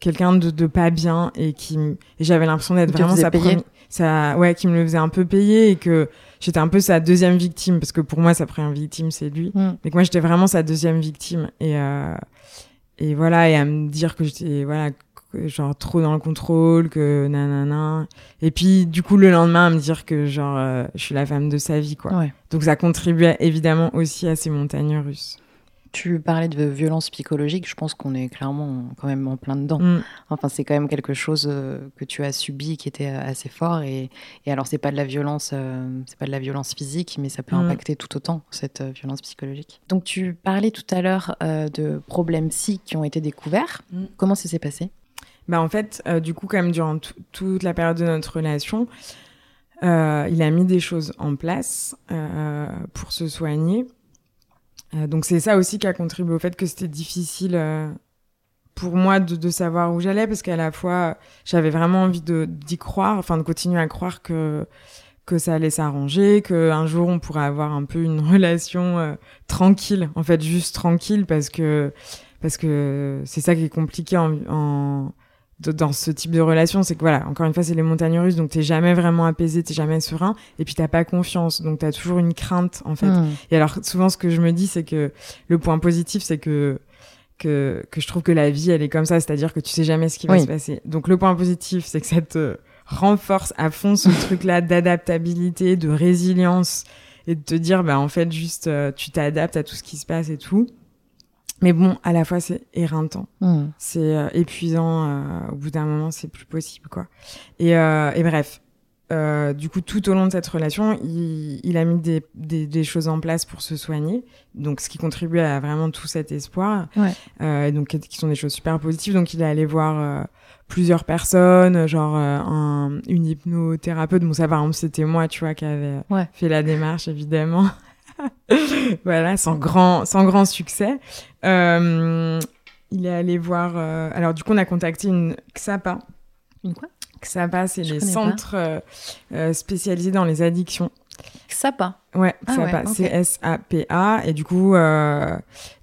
Quelqu'un de, de pas bien et qui j'avais l'impression d'être vraiment sa première ça ouais qui me le faisait un peu payer et que j'étais un peu sa deuxième victime parce que pour moi sa première victime c'est lui Mm. mais que moi j'étais vraiment sa deuxième victime et euh, et voilà et à me dire que j'étais voilà genre trop dans le contrôle que nanana et puis du coup le lendemain à me dire que genre euh, je suis la femme de sa vie quoi Ouais. donc ça contribuait évidemment aussi à ces montagnes russes Tu parlais de violence psychologique, je pense qu'on est clairement quand même en plein dedans. Mm. Enfin, c'est quand même quelque chose euh, que tu as subi qui était euh, assez fort. Et, et alors, c'est pas de la violence, euh, c'est pas de la violence physique, mais ça peut Mm. impacter tout autant cette violence psychologique. Donc, tu parlais tout à l'heure euh, de problèmes psy qui ont été découverts. Mm. Comment ça s'est passé? Bah en fait, euh, du coup, même, durant tout- toute la période de notre relation, euh, il a mis des choses en place euh, pour se soigner. Euh, donc c'est ça aussi qui a contribué au fait que c'était difficile euh, pour moi de, de savoir où j'allais parce qu'à la fois j'avais vraiment envie d'y croire, enfin de continuer à croire que que ça allait s'arranger, que un jour on pourrait avoir un peu une relation euh, tranquille, en fait juste tranquille parce que parce que c'est ça qui est compliqué en, en dans ce type de relation, c'est que voilà, encore une fois, c'est les montagnes russes, donc t'es jamais vraiment apaisé, t'es jamais serein, et puis t'as pas confiance, donc t'as toujours une crainte en fait. Mm. Et alors souvent, ce que je me dis, c'est que le point positif, c'est que que que je trouve que la vie, elle est comme ça, c'est-à-dire que tu sais jamais ce qui va se passer. Donc le point positif, c'est que ça te renforce à fond ce truc-là d'adaptabilité, de résilience, et de te dire, bah en fait, juste euh, tu t'adaptes à tout ce qui se passe et tout. Mais bon, à la fois, c'est éreintant. Mm. c'est euh, épuisant euh, au bout d'un moment c'est plus possible quoi. Et, euh, et bref du coup tout au long de cette relation il, il a mis des, des, des choses en place pour se soigner. Donc ce qui contribue à vraiment tout cet espoir. Ouais. et donc qui sont des choses super positives. Donc il est allé voir plusieurs personnes genre un, une hypnothérapeute. Bon ça par exemple c'était moi tu vois qui avait Ouais. fait la démarche évidemment voilà sans grand sans grand succès euh, il est allé voir. euh, Alors, du coup, on a contacté une XAPA. Une quoi? XAPA, c'est les centres euh, spécialisés dans les addictions. Ça pas. Ouais, Ah XAPA, ouais, c'est S-A-P-A. Et du coup,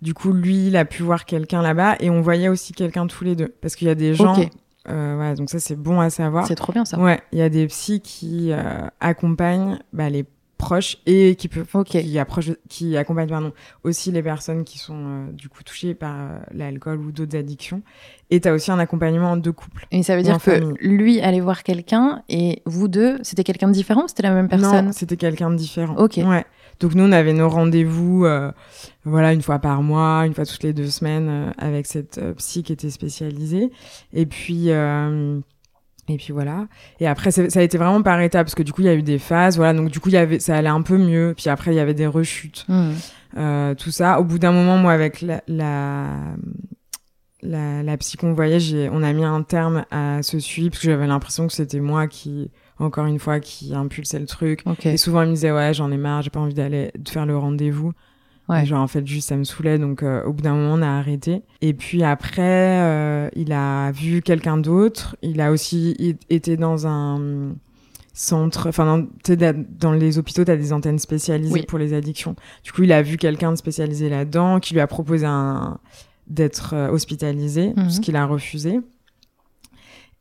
du coup, lui, il a pu voir quelqu'un là-bas et on voyait aussi quelqu'un tous les deux. Parce qu'il y a des gens. Euh, voilà, donc ça, c'est bon à savoir. C'est trop bien ça. Ouais, il y a des psys qui euh, accompagnent bah, les proches et qui Ok. qui approchent qui accompagnent pardon aussi les personnes qui sont euh, du coup touchées par euh, l'alcool ou d'autres addictions et tu as aussi un accompagnement de couple. Et ça veut dire que famille. lui allait voir quelqu'un et vous deux, c'était quelqu'un de différent c'était la même personne? Non, c'était quelqu'un de différent. Ok. Ouais. Donc nous on avait nos rendez-vous euh, voilà une fois par mois, une fois toutes les deux semaines avec cette psy qui était spécialisée et puis et puis voilà. Et après, ça ça a été vraiment par étapes, parce que du coup, il y a eu des phases, voilà. Donc, du coup, il y avait, ça allait un peu mieux. Puis après, il y avait des rechutes. Mm. Euh, tout ça. Au bout d'un moment, moi, avec la, la, la, la psy qu'on voyait, on a mis un terme à ce suivi parce que j'avais l'impression que c'était moi qui, encore une fois, qui impulsait le truc. Et souvent, elle me disait, ouais, j'en ai marre, j'ai pas envie d'aller, de faire le rendez-vous. Ouais. Genre, en fait, juste, ça me saoulait. Donc, euh, au bout d'un moment, on a arrêté. Et puis après, euh, il a vu quelqu'un d'autre. Il a aussi été dans un centre, enfin, dans, tu dans les hôpitaux, t'as des antennes spécialisées Oui. pour les addictions. Du coup, il a vu quelqu'un de spécialisé là-dedans qui lui a proposé un, d'être euh, hospitalisé, Mhm. ce qu'il a refusé.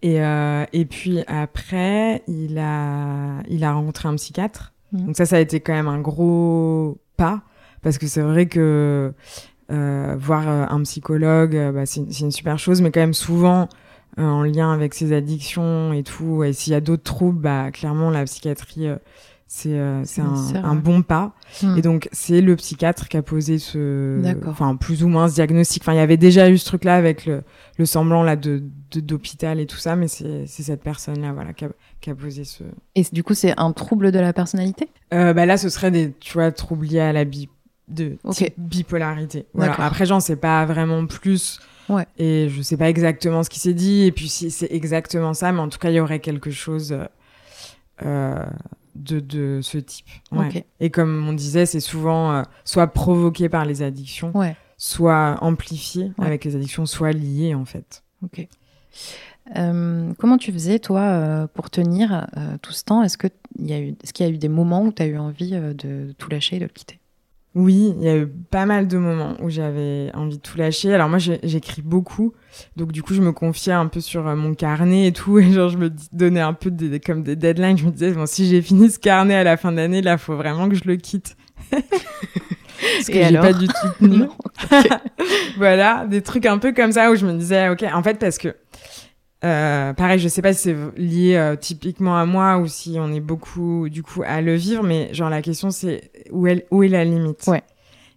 Et, euh, et puis après, il a, il a rencontré un psychiatre. Mhm. Donc ça, ça a été quand même un gros pas, parce que c'est vrai que euh, voir euh, un psychologue, euh, bah, c'est une super chose, mais quand même souvent euh, en lien avec ses addictions et tout. Et s'il y a d'autres troubles, bah clairement la psychiatrie, euh, c'est euh, un, bon pas. Hmm. Et donc, c'est le psychiatre qui a posé ce, enfin, plus ou moins ce diagnostic. Enfin, il y avait déjà eu ce truc-là avec le, le semblant là de de- d'hôpital et tout ça, mais c'est c'est cette personne-là, voilà, qui a, qui a posé ce. Et du coup, c'est un trouble de la personnalité? Euh, bah là, ce serait des, tu vois, troubles liés à la bi de type bipolarité. Voilà. Après, j'en sais pas vraiment plus. Ouais. Et je sais pas exactement ce qui s'est dit. Et puis, si c'est exactement ça, mais en tout cas, il y aurait quelque chose euh, de, de ce type. Ouais. Et comme on disait, c'est souvent euh, soit provoqué par les addictions, Ouais, soit amplifié avec les addictions, soit lié, en fait. ok. Euh, comment tu faisais, toi, pour tenir tout ce temps? Est-ce qu'il y, a eu- qu'il y a eu des moments où tu as eu envie euh, de tout lâcher et de le quitter? Oui, il y a eu pas mal de moments où j'avais envie de tout lâcher. Alors moi, j'écris beaucoup, donc du coup, je me confiais un peu sur euh, mon carnet et tout, et genre je me donnais un peu des, comme des deadlines. Je me disais bon, si j'ai fini ce carnet à la fin d'année, là, faut vraiment que je le quitte. Parce que j'ai pas du tout tenu. Voilà, des trucs un peu comme ça où je me disais, ok, en fait, parce que, euh, pareil, je sais pas si c'est lié euh, typiquement à moi ou si on est beaucoup, du coup, à le vivre, mais genre la question c'est où, est- où est la limite Ouais.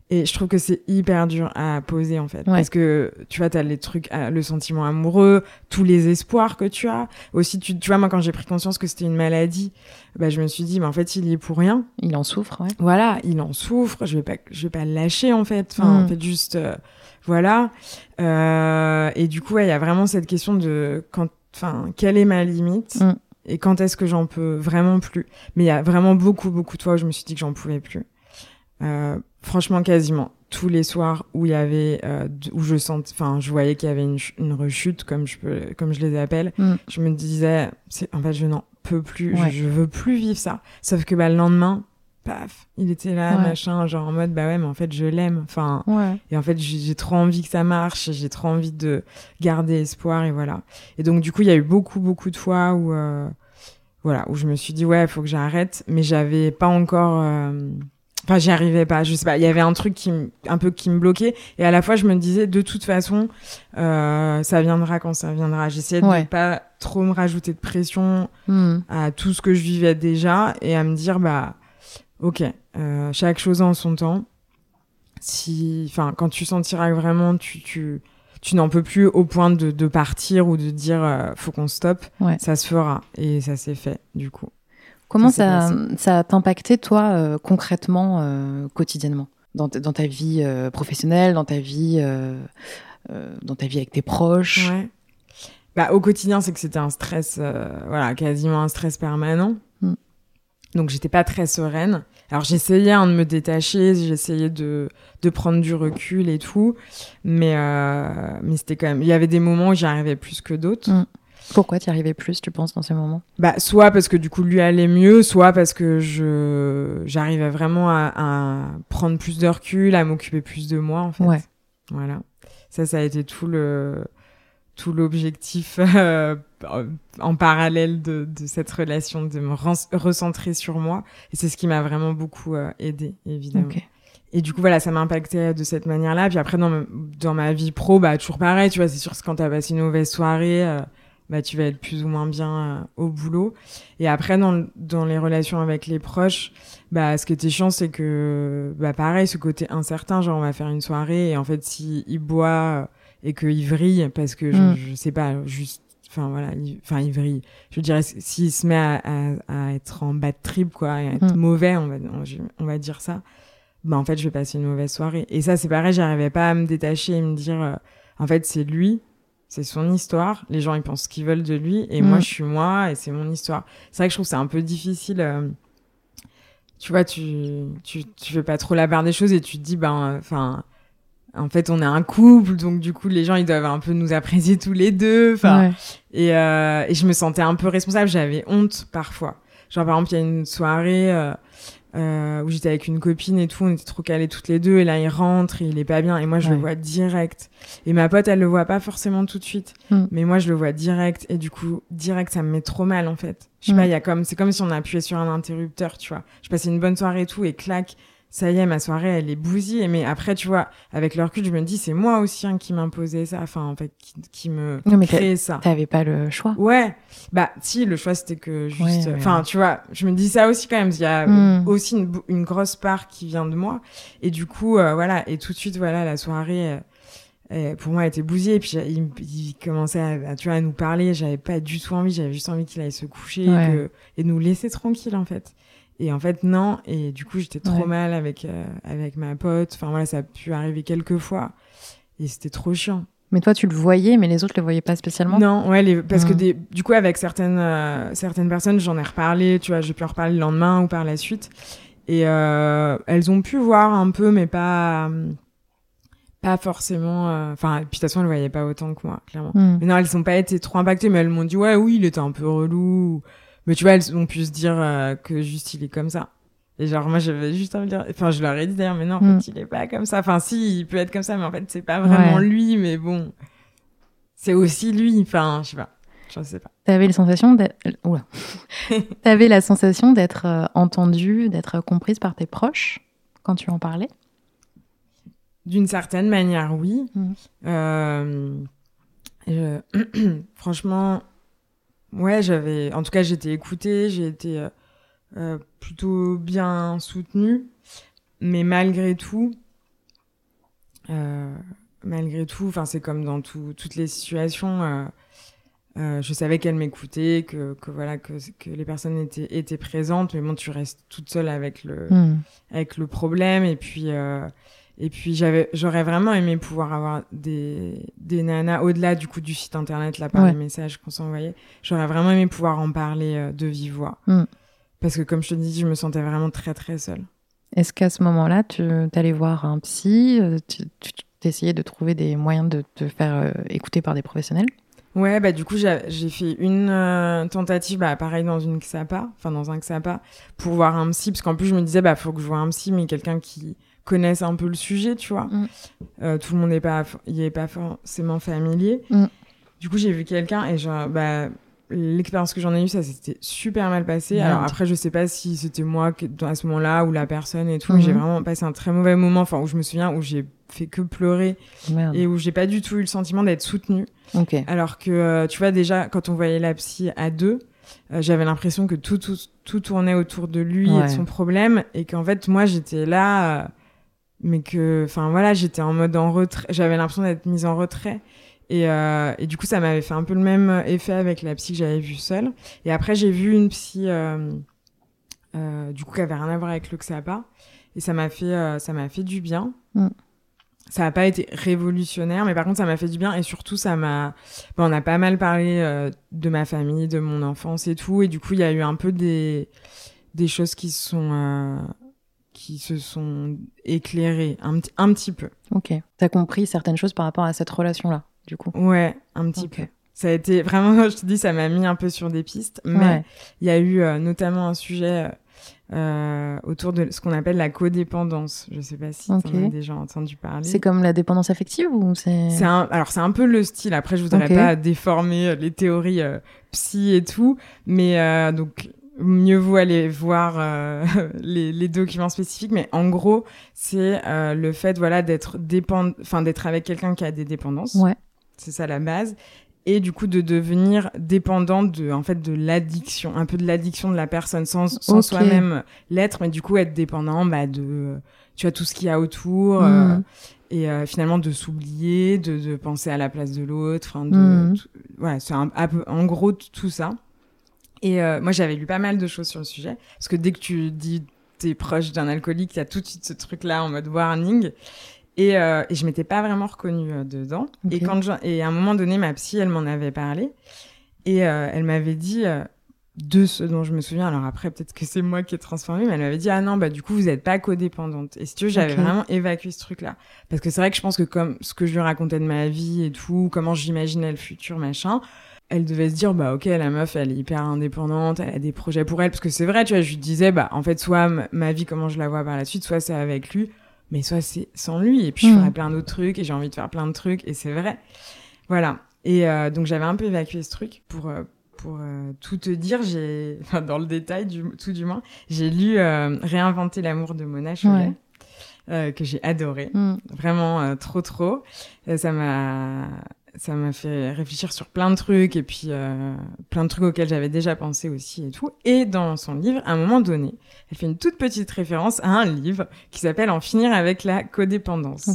Et je trouve que c'est hyper dur à poser en fait. Ouais. Parce que tu vois, tu as les trucs, euh, le sentiment amoureux, tous les espoirs que tu as. Aussi, tu, tu vois, moi quand j'ai pris conscience que c'était une maladie, bah, je me suis dit, mais en fait, il y est pour rien Il en souffre, ouais. voilà, il en souffre, je vais pas, je vais pas le lâcher en fait. Enfin, Mm. en fait, juste, euh, voilà. Euh, et du coup, ouais, il y a vraiment cette question de quand, enfin, quelle est ma limite? Mm. Et quand est-ce que j'en peux vraiment plus? Mais il y a vraiment beaucoup, beaucoup de fois où je me suis dit que j'en pouvais plus. Euh, franchement, quasiment tous les soirs où il y avait, euh, où je sentais, enfin, je voyais qu'il y avait une, une rechute, comme je peux, comme je les appelle. Mm. Je me disais, c'est, en fait, je n'en peux plus, Ouais. je, je veux plus vivre ça. Sauf que bah, le lendemain, paf, il était là, Ouais. machin, genre en mode, bah ouais, mais en fait, je l'aime. Enfin, Ouais. et en fait, j'ai trop envie que ça marche, j'ai trop envie de garder espoir, et voilà. Et donc, du coup, il y a eu beaucoup, beaucoup de fois où, euh, voilà, où je me suis dit, ouais, il faut que j'arrête, mais j'avais pas encore. euh, Enfin, j'y arrivais pas, je sais pas. Il y avait un truc qui, un peu qui me bloquait, et à la fois, je me disais, de toute façon, euh, ça viendra quand ça viendra. J'essayais de Ouais. ne pas trop me rajouter de pression Hmm. à tout ce que je vivais déjà et à me dire bah ok euh, chaque chose en son temps. Si enfin quand tu sentiras que vraiment tu tu tu n'en peux plus au point de, de partir ou de dire euh, faut qu'on stoppe Ouais. ça se fera et ça s'est fait du coup. Comment Ça ça, t'a impacté, toi, euh, concrètement, euh, quotidiennement? Dans, ta- dans ta vie professionnelle, dans ta vie, dans ta vie avec tes proches? Ouais. Bah au quotidien c'est que c'était un stress voilà quasiment un stress permanent. Donc j'étais pas très sereine. Alors j'essayais hein, de me détacher j'essayais de de prendre du recul et tout. Mais euh, mais c'était quand même il y avait des moments où j'y arrivais plus que d'autres. Mm. Pourquoi t'y arrivais plus, tu penses, dans ces moments? Bah soit parce que du coup lui allait mieux soit parce que je j'arrivais vraiment à, à prendre plus de recul à m'occuper plus de moi en fait. Ouais. voilà. Ça ça a été tout le tout l'objectif euh, en parallèle de, de cette relation de me recentrer sur moi et c'est ce qui m'a vraiment beaucoup euh, aidé évidemment et du coup, voilà, ça m'a impacté de cette manière-là. Puis après, dans, ma- dans ma vie pro, bah, toujours pareil, tu vois, c'est sûr que quand t'as passé une mauvaise soirée, euh, bah, tu vas être plus ou moins bien euh, au boulot. Et après, dans, dans les relations avec les proches, bah, ce qui était chiant, c'est que, bah, pareil, ce côté incertain, genre, on va faire une soirée, et en fait, s'il il boit et qu'il vrille, parce que je, Mm. je sais pas, juste, enfin, voilà, il, enfin, il vrille. Je dirais, s'il se met à, à, à être en bad trip, quoi, et à être Mm. mauvais, on va, on, on va dire ça bah en fait je vais passer une mauvaise soirée et ça c'est pareil j'arrivais pas à me détacher et me dire euh, en fait c'est lui c'est son histoire les gens ils pensent ce qu'ils veulent de lui et Mm. moi je suis moi et c'est mon histoire c'est vrai que je trouve que c'est un peu difficile euh, tu vois tu tu tu fais pas trop la part des choses et tu te dis ben enfin en fait on est un couple donc du coup les gens ils doivent un peu nous apprécier tous les deux enfin Ouais. et, euh, et je me sentais un peu responsable. J'avais honte parfois. Genre, par exemple, il y a une soirée euh, euh, où j'étais avec une copine et tout, on était trop calés toutes les deux, et là, il rentre, et il est pas bien, et moi, je le vois direct. Et ma pote, elle le voit pas forcément tout de suite, Mm. mais moi, je le vois direct, et du coup, direct, ça me met trop mal, en fait. Je sais Mm. pas, il y a comme, c'est comme si on appuyait sur un interrupteur, tu vois. Je passais une bonne soirée et tout, et clac, ça y est, ma soirée, elle est bousillée. Mais après, tu vois, avec le recul, je me dis, c'est moi aussi hein, qui m'imposait ça, enfin, en fait, qui, qui me Non, mais créait ça. T'avais pas le choix. Ouais, bah si, le choix c'était que juste, Ouais, enfin ouais. tu vois, je me dis ça aussi quand même, il y a Mm. aussi une, grosse part qui vient de moi, et du coup euh, voilà, et tout de suite voilà la soirée, euh, euh, pour moi elle était bousillée, et puis il, il commençait à, à, tu vois à nous parler, j'avais pas du tout envie, j'avais juste envie qu'il aille se coucher Ouais. et, que- et nous laisser tranquille en fait. Et en fait non, et du coup j'étais trop Ouais. mal avec euh, avec ma pote, enfin voilà ça a pu arriver quelques fois, et c'était trop chiant. Mais toi, tu le voyais, mais les autres le voyaient pas spécialement? Non, ouais, les- parce que Mm. des, du coup, avec certaines, euh, certaines personnes, j'en ai reparlé, tu vois, j'ai pu en reparler le lendemain ou par la suite. Et euh, elles ont pu voir un peu, mais pas, euh, pas forcément. Enfin, puis de toute façon, elles voyaient pas autant que moi, clairement. Hmm. Mais non, elles ont pas été trop impactées, mais elles m'ont dit, ouais, oui, il était un peu relou. Mais tu vois, elles ont pu se dire euh, que juste il est comme ça. Et genre, moi, j'avais juste envie de dire, enfin, je leur ai dit d'ailleurs, mais non, en Mm. fait, il est pas comme ça. Enfin, si, il peut être comme ça, mais en fait, c'est pas vraiment Ouais. lui, mais bon. C'est aussi lui, enfin, je sais pas. Je sais pas. T'avais la sensation d'être. T'avais la sensation d'être euh, entendue, d'être comprise par tes proches quand tu en parlais? D'une certaine manière, oui. Mhm. Euh, je- Franchement, ouais, j'avais. En tout cas, j'étais écoutée, j'ai été euh, euh, plutôt bien soutenue, mais malgré tout, euh, malgré tout, enfin, c'est comme dans tout- toutes les situations. euh, je savais qu'elle m'écoutait, que, que voilà, que, que les personnes étaient, étaient présentes, mais bon, tu restes toute seule avec le, Hmm. avec le problème et puis et puis j'avais j'aurais vraiment aimé pouvoir avoir des des nanas au-delà du coup du site internet là par Ouais. les messages qu'on s'envoyait j'aurais vraiment aimé pouvoir en parler euh, de vive voix Mm. parce que comme je te dis je me sentais vraiment très très seule Est-ce qu'à ce moment-là, tu allais voir un psy euh, Tu tu- essayais de trouver des moyens de te faire euh, écouter par des professionnels? Ouais bah du coup j'ai fait une euh, tentative bah pareil dans une XAPA enfin dans un XAPA pour voir un psy parce qu'en plus je me disais bah faut que je voie un psy mais quelqu'un qui connaisse un peu le sujet tu vois Mm. Euh, tout le monde n'est pas y est pas forcément familier Mm. du coup j'ai vu quelqu'un et genre bah l'expérience que j'en ai eue ça s'était super mal passé alors après je sais pas si c'était moi à ce moment-là ou la personne et tout mais j'ai vraiment passé un très mauvais moment enfin où je me souviens où j'ai fait que pleurer Merde. et où j'ai pas du tout eu le sentiment d'être soutenue alors que, euh, tu vois, déjà, quand on voyait la psy à deux, euh, j'avais l'impression que tout, tout, tout tournait autour de lui et de son problème. Et qu'en fait, moi, j'étais là, euh, mais que, enfin, voilà, j'étais en mode en retrait. J'avais l'impression d'être mise en retrait. Et, euh, et du coup, ça m'avait fait un peu le même effet avec la psy que j'avais vue seule. Et après, j'ai vu une psy, euh, euh, du coup, qui avait rien à voir avec le XAPA. Et ça m'a fait, ça m'a fait du bien. Mm. Ça n'a pas été révolutionnaire, mais par contre, ça m'a fait du bien. Et surtout, ça m'a, Bon, on a pas mal parlé de ma famille, de mon enfance et tout. Et du coup, il y a eu un peu des, des choses qui se sont, qui se sont éclairées un, petit- un petit peu. Ok. T'as compris certaines choses par rapport à cette relation-là, du coup. Ouais, un petit peu. Ça a été vraiment, je te dis, ça m'a mis un peu sur des pistes. Mais Ouais. il y a eu euh, notamment un sujet euh, autour de ce qu'on appelle la codépendance. Je sais pas si Ok. tu en as déjà entendu parler. C'est comme la dépendance affective ou c'est. C'est un, alors c'est un peu le style. Après, je voudrais pas déformer euh, les théories euh, psy et tout, mais euh, donc mieux vaut aller voir euh, les, les documents spécifiques. Mais en gros, c'est euh, le fait voilà d'être dépend, enfin d'être avec quelqu'un qui a des dépendances. Ouais. C'est ça la base. Et du coup de devenir dépendant de en fait de l'addiction, un peu de l'addiction de la personne sans, sans soi-même l'être, mais du coup être dépendant bah, de tu vois tout ce qu'il y a autour. Euh, et euh, finalement de s'oublier, de, de penser à la place de l'autre, enfin de, Mhm. tout- voilà, c'est un, un peu- en gros tout ça. Et euh, moi j'avais lu pas mal de choses sur le sujet, parce que dès que tu dis t'es proche d'un alcoolique, il y a tout de suite ce truc-là en mode warning. Et, euh, et je m'étais pas vraiment reconnue euh, dedans. Et quand je- et à un moment donné, ma psy, elle m'en avait parlé, et euh, elle m'avait dit de ce dont je me souviens. Alors après, peut-être que c'est moi qui ai transformé, mais elle m'avait dit ah non bah du coup vous êtes pas codépendante. Et si tu veux, j'avais vraiment évacué ce truc-là, parce que c'est vrai que je pense que comme ce que je lui racontais de ma vie et tout, comment j'imaginais le futur machin. Elle devait se dire bah ok la meuf elle est hyper indépendante elle a des projets pour elle parce que c'est vrai tu vois je lui disais bah en fait soit ma vie comment je la vois par la suite soit c'est avec lui mais soit c'est sans lui et puis je Mm. ferai plein d'autres trucs et j'ai envie de faire plein de trucs et c'est vrai voilà et euh, donc j'avais un peu évacué ce truc pour euh, pour euh, tout te dire j'ai enfin dans le détail du tout du moins j'ai lu euh, réinventer l'amour de Mona Chollet Ouais. que j'ai adoré. Mm. Vraiment trop, trop. ça m'a ça m'a fait réfléchir sur plein de trucs et puis euh, plein de trucs auxquels j'avais déjà pensé aussi et tout. Et dans son livre, à un moment donné, elle fait une toute petite référence à un livre qui s'appelle En finir avec la codépendance.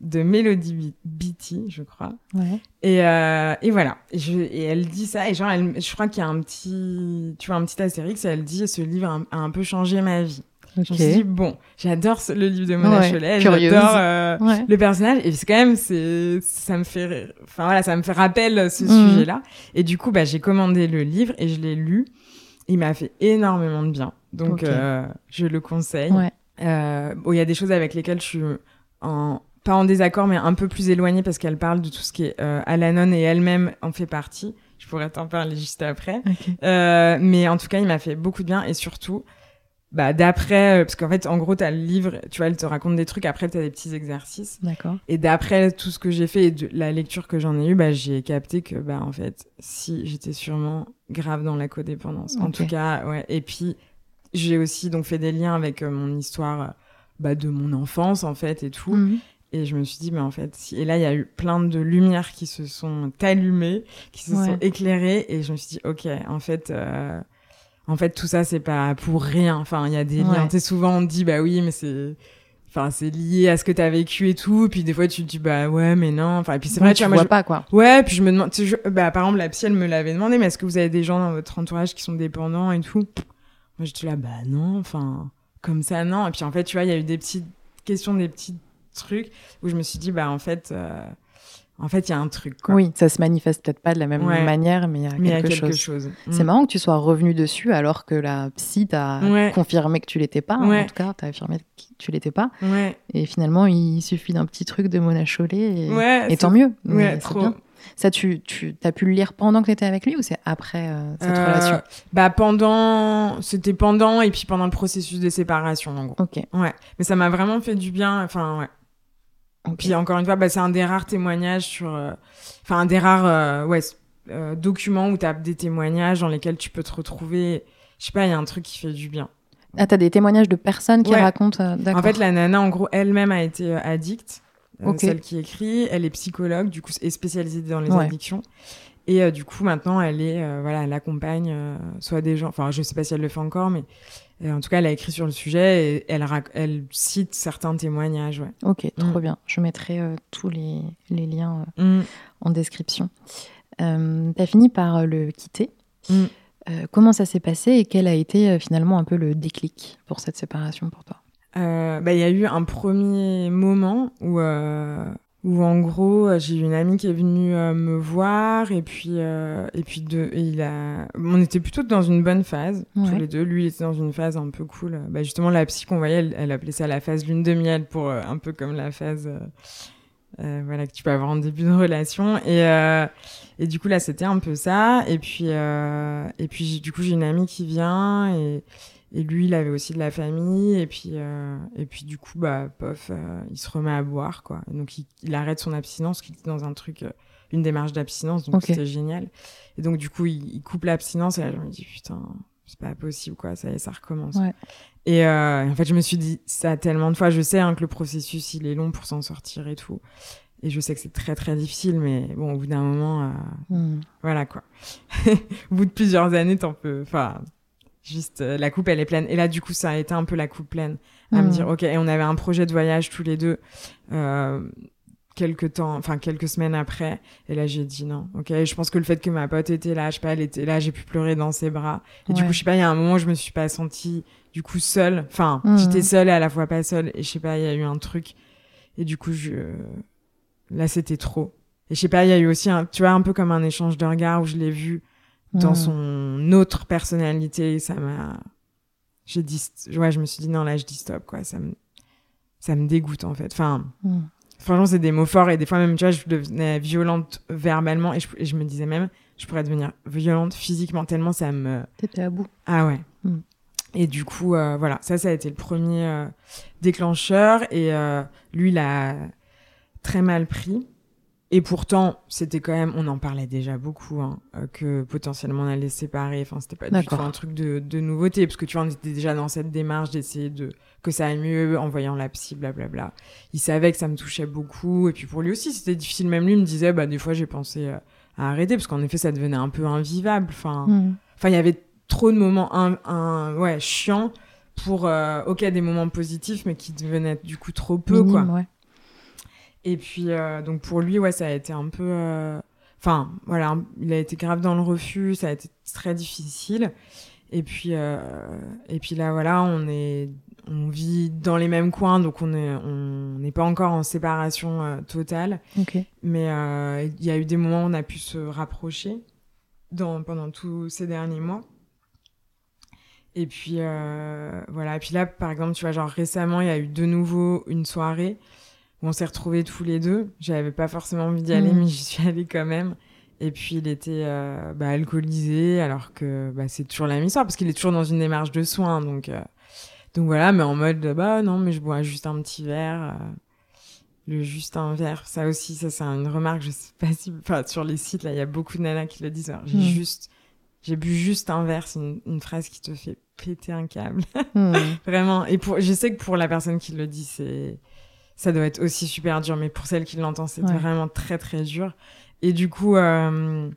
De Melody Beatty, je crois. Ouais. Et, euh, et voilà. Et, je, et, elle dit ça. Et genre, elle, je crois qu'il y a un petit, tu vois, un petit astérix. Et elle dit, ce livre a un peu changé ma vie. Je me suis dit, bon, j'adore le livre de Mona Cholet, j'adore euh, le personnage, et c'est quand même, c'est, ça me fait, enfin voilà, ça me fait rappel ce mhm. sujet-là. Et du coup, bah, j'ai commandé le livre et je l'ai lu. Il m'a fait énormément de bien. Donc, euh, je le conseille. Euh, bon, il y a des choses avec lesquelles je suis en, pas en désaccord, mais un peu plus éloignée parce qu'elle parle de tout ce qui est euh, Alanon et elle-même en fait partie. Je pourrais t'en parler juste après. Euh, mais en tout cas, il m'a fait beaucoup de bien et surtout, bah d'après euh, parce qu'en fait en gros t'as le livre tu vois elle te raconte des trucs après t'as des petits exercices. D'accord. Et d'après tout ce que j'ai fait et de la lecture que j'en ai eu bah j'ai capté que bah en fait si j'étais sûrement grave dans la codépendance. En tout cas ouais. Et puis j'ai aussi donc fait des liens avec euh, mon histoire bah de mon enfance en fait et tout. Mhm. Et je me suis dit, mais en fait, si... et là, il y a eu plein de lumières qui se sont allumées, qui se sont éclairées, et je me suis dit, ok, en fait, euh, en fait, tout ça, c'est pas pour rien. Enfin, il y a des liens. Tu sais, souvent, on dit, bah oui, mais c'est, enfin, c'est lié à ce que t'as vécu et tout. Puis, des fois, tu te dis, bah ouais, mais non. Enfin, et puis, c'est vrai, tu vois, pas, quoi. Ouais, puis je me demande, bah, par exemple, la psy, elle me l'avait demandé, mais est-ce que vous avez des gens dans votre entourage qui sont dépendants et tout? Moi, j'étais là, bah non, enfin, comme ça, non. Et puis, en fait, tu vois, il y a eu des petites questions, des petits trucs où je me suis dit, bah, en fait, euh, en fait, il y a un truc. Quoi. Oui, ça se manifeste peut-être pas de la même manière, mais il y a quelque, chose. C'est mm. marrant que tu sois revenu dessus alors que la psy t'a confirmé que tu l'étais pas. En tout cas, t'as affirmé que tu l'étais pas. Et finalement, il suffit d'un petit truc de Mona Chollet et, tant mieux. trop. Bien. Ça, tu, tu as pu le lire pendant que tu étais avec lui ou c'est après euh, cette euh, relation? Bah pendant, c'était pendant et puis pendant le processus de séparation en gros. Ok. Ouais, mais ça m'a vraiment fait du bien. Enfin ouais. Puis encore une fois, bah, c'est un des rares témoignages sur, euh, enfin un des rares euh, ouais, euh, documents où tu as des témoignages dans lesquels tu peux te retrouver. Je sais pas, il y a un truc qui fait du bien. Ah, t'as des témoignages de personnes qui racontent. en fait, la nana, en gros, elle-même a été addicte. Celle qui écrit, elle est psychologue, du coup, est spécialisée dans les addictions. Et du coup, maintenant, elle est, voilà, elle accompagne soit des gens, enfin, je sais pas si elle le fait encore, mais en tout cas, elle a écrit sur le sujet et elle, elle cite certains témoignages. Ouais. Ok, trop mm. bien. Je mettrai euh, tous les, les liens euh, mm. en description. Euh, tu as fini par le quitter. Mm. comment ça s'est passé et quel a été finalement un peu le déclic pour cette séparation pour toi? Bah, Il y a eu un premier moment où où en gros euh, j'ai une amie qui est venue euh, me voir et puis euh, et puis de il a on était plutôt dans une bonne phase tous les deux. Lui il était dans une phase un peu cool. Bah justement la psy qu'on voyait elle, appelait ça la phase lune de miel pour un peu comme la phase voilà que tu peux avoir en début de relation. Et et du coup là c'était un peu ça. Et puis et puis du coup j'ai une amie qui vient et et lui, il avait aussi de la famille. Et puis, euh, et puis du coup, bah, pof, euh, il se remet à boire, quoi. donc, il, arrête son abstinence, qu'il était dans un truc, euh, une démarche d'abstinence. Donc, c'était génial. Et donc, du coup, il, coupe l'abstinence. Et là, je me dis, putain, c'est pas possible, quoi. Ça ça recommence. Et en fait, je me suis dit ça tellement de fois. Je sais hein, que le processus, il est long pour s'en sortir et tout. Et je sais que c'est très très difficile, mais bon, au bout d'un moment, hmm. voilà quoi. au bout de plusieurs années, t'en peux. Enfin, Juste, euh, la coupe, elle est pleine. Et là, du coup, ça a été un peu la coupe pleine. À me mm. dire, OK, et on avait un projet de voyage tous les deux, euh, quelques temps, enfin, quelques semaines après. Et là, j'ai dit non. OK, je pense que le fait que ma pote était là, je sais pas, elle était là, j'ai pu pleurer dans ses bras. Et du coup, je sais pas, il y a un moment où je me suis pas sentie, du coup, seule. Enfin, mm. j'étais seule et à la fois pas seule. Et je sais pas, il y a eu un truc. Et du coup, je, là, c'était trop. Et je sais pas, il y a eu aussi un, tu vois, un peu comme un échange de regards où je l'ai vu dans son autre personnalité. Ça m'a. J'ai dit. Ouais, je me suis dit, non, là, je dis stop, quoi. Ça me, ça me dégoûte, en fait. Enfin. Franchement, c'est des mots forts et des fois même, tu vois, je devenais violente verbalement et je, je me disais même, je pourrais devenir violente physiquement tellement ça me. T'étais à bout. Ah ouais. Mm. Et du coup, euh, voilà, ça, ça a été le premier euh, déclencheur et euh, lui, il a très mal pris. Et pourtant, c'était quand même, on en parlait déjà beaucoup, hein, euh, que potentiellement on allait se séparer. Enfin, c'était pas du tout un truc de, de, nouveauté, parce que tu vois, on était déjà dans cette démarche d'essayer de que ça aille mieux en voyant la psy, blablabla. Il savait que ça me touchait beaucoup, et puis pour lui aussi, c'était difficile. Même lui me disait, bah des fois, j'ai pensé euh, à arrêter, parce qu'en effet, ça devenait un peu invivable. Enfin, hmm. enfin, il y avait trop de moments, un, un ouais, chiants pour, euh, ok, des moments positifs, mais qui devenaient du coup trop peu, quoi. Ouais. Et puis, euh, donc pour lui, ouais, ça a été un peu. Euh, enfin, voilà, il a été grave dans le refus, ça a été très difficile. Et puis, euh, et puis là, voilà, on est, on vit dans les mêmes coins, donc on est, on n'est pas encore en séparation totale. Mais il y a eu des moments où on a pu se rapprocher dans, pendant tous ces derniers mois. Et puis voilà. Et puis là, par exemple, tu vois, genre récemment, il y a eu de nouveau une soirée on s'est retrouvés tous les deux. J'avais pas forcément envie d'y aller, mm. mais j'y suis allée quand même. Et puis il était euh, bah, alcoolisé, alors que bah, c'est toujours la même histoire, parce qu'il est toujours dans une démarche de soins. Donc, euh, donc voilà, mais en mode, bah non, mais je bois juste un petit verre. Euh, le juste un verre, ça aussi, ça c'est une remarque, je sais pas si... Enfin, sur les sites, là, il y a beaucoup de nanas qui le disent. J'ai mm. juste... J'ai bu juste un verre, c'est une, phrase qui te fait péter un câble. Mm. Vraiment. Et pour, je sais que pour la personne qui le dit, c'est ça doit être aussi super dur. Mais pour celle qui l'entend, c'est vraiment très très dur. Et du coup, euh,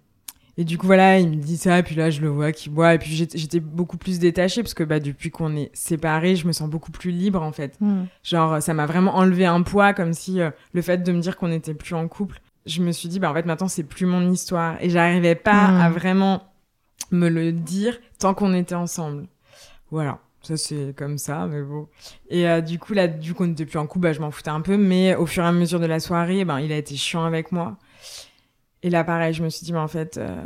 et du coup voilà, il me dit ça, puis là je le vois qui boit, et puis j'étais beaucoup plus détachée parce que bah depuis qu'on est séparés, je me sens beaucoup plus libre en fait. Hmm. Genre ça m'a vraiment enlevé un poids, comme si euh, le fait de me dire qu'on n'était plus en couple, je me suis dit bah en fait maintenant c'est plus mon histoire, et j'arrivais pas à hmm. vraiment me le dire tant qu'on était ensemble. Voilà. Ça, c'est comme ça, mais bon. Et euh, du coup, là, du coup, on n'était plus en couple, bah, je m'en foutais un peu. Mais au fur et à mesure de la soirée, ben, il a été chiant avec moi. Et là, pareil, je me suis dit, mais en fait, euh,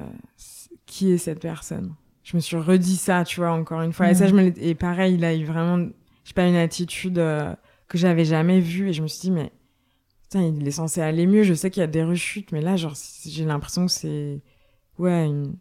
qui est cette personne? Je me suis redit ça, tu vois, encore une fois. Et ça, je me Et pareil, il a eu vraiment, je sais pas, une attitude euh, que j'avais jamais vue. Et je me suis dit, mais putain, il est censé aller mieux. Je sais qu'il y a des rechutes, mais là, genre, j'ai l'impression que c'est, ouais, une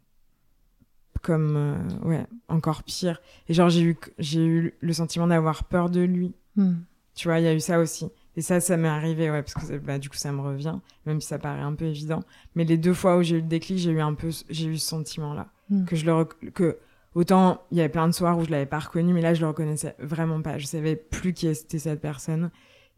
comme euh, ouais encore pire. Et genre j'ai eu j'ai eu le sentiment d'avoir peur de lui. Hmm. tu vois il y a eu ça aussi. Et ça ça m'est arrivé ouais parce que bah, du coup ça me revient même si ça paraît un peu évident. Mais les deux fois où j'ai eu le déclic j'ai eu un peu j'ai eu ce sentiment là hmm. que je le que autant il y avait plein de soirs où je l'avais pas reconnu mais là je le reconnaissais vraiment pas. Je savais plus qui était cette personne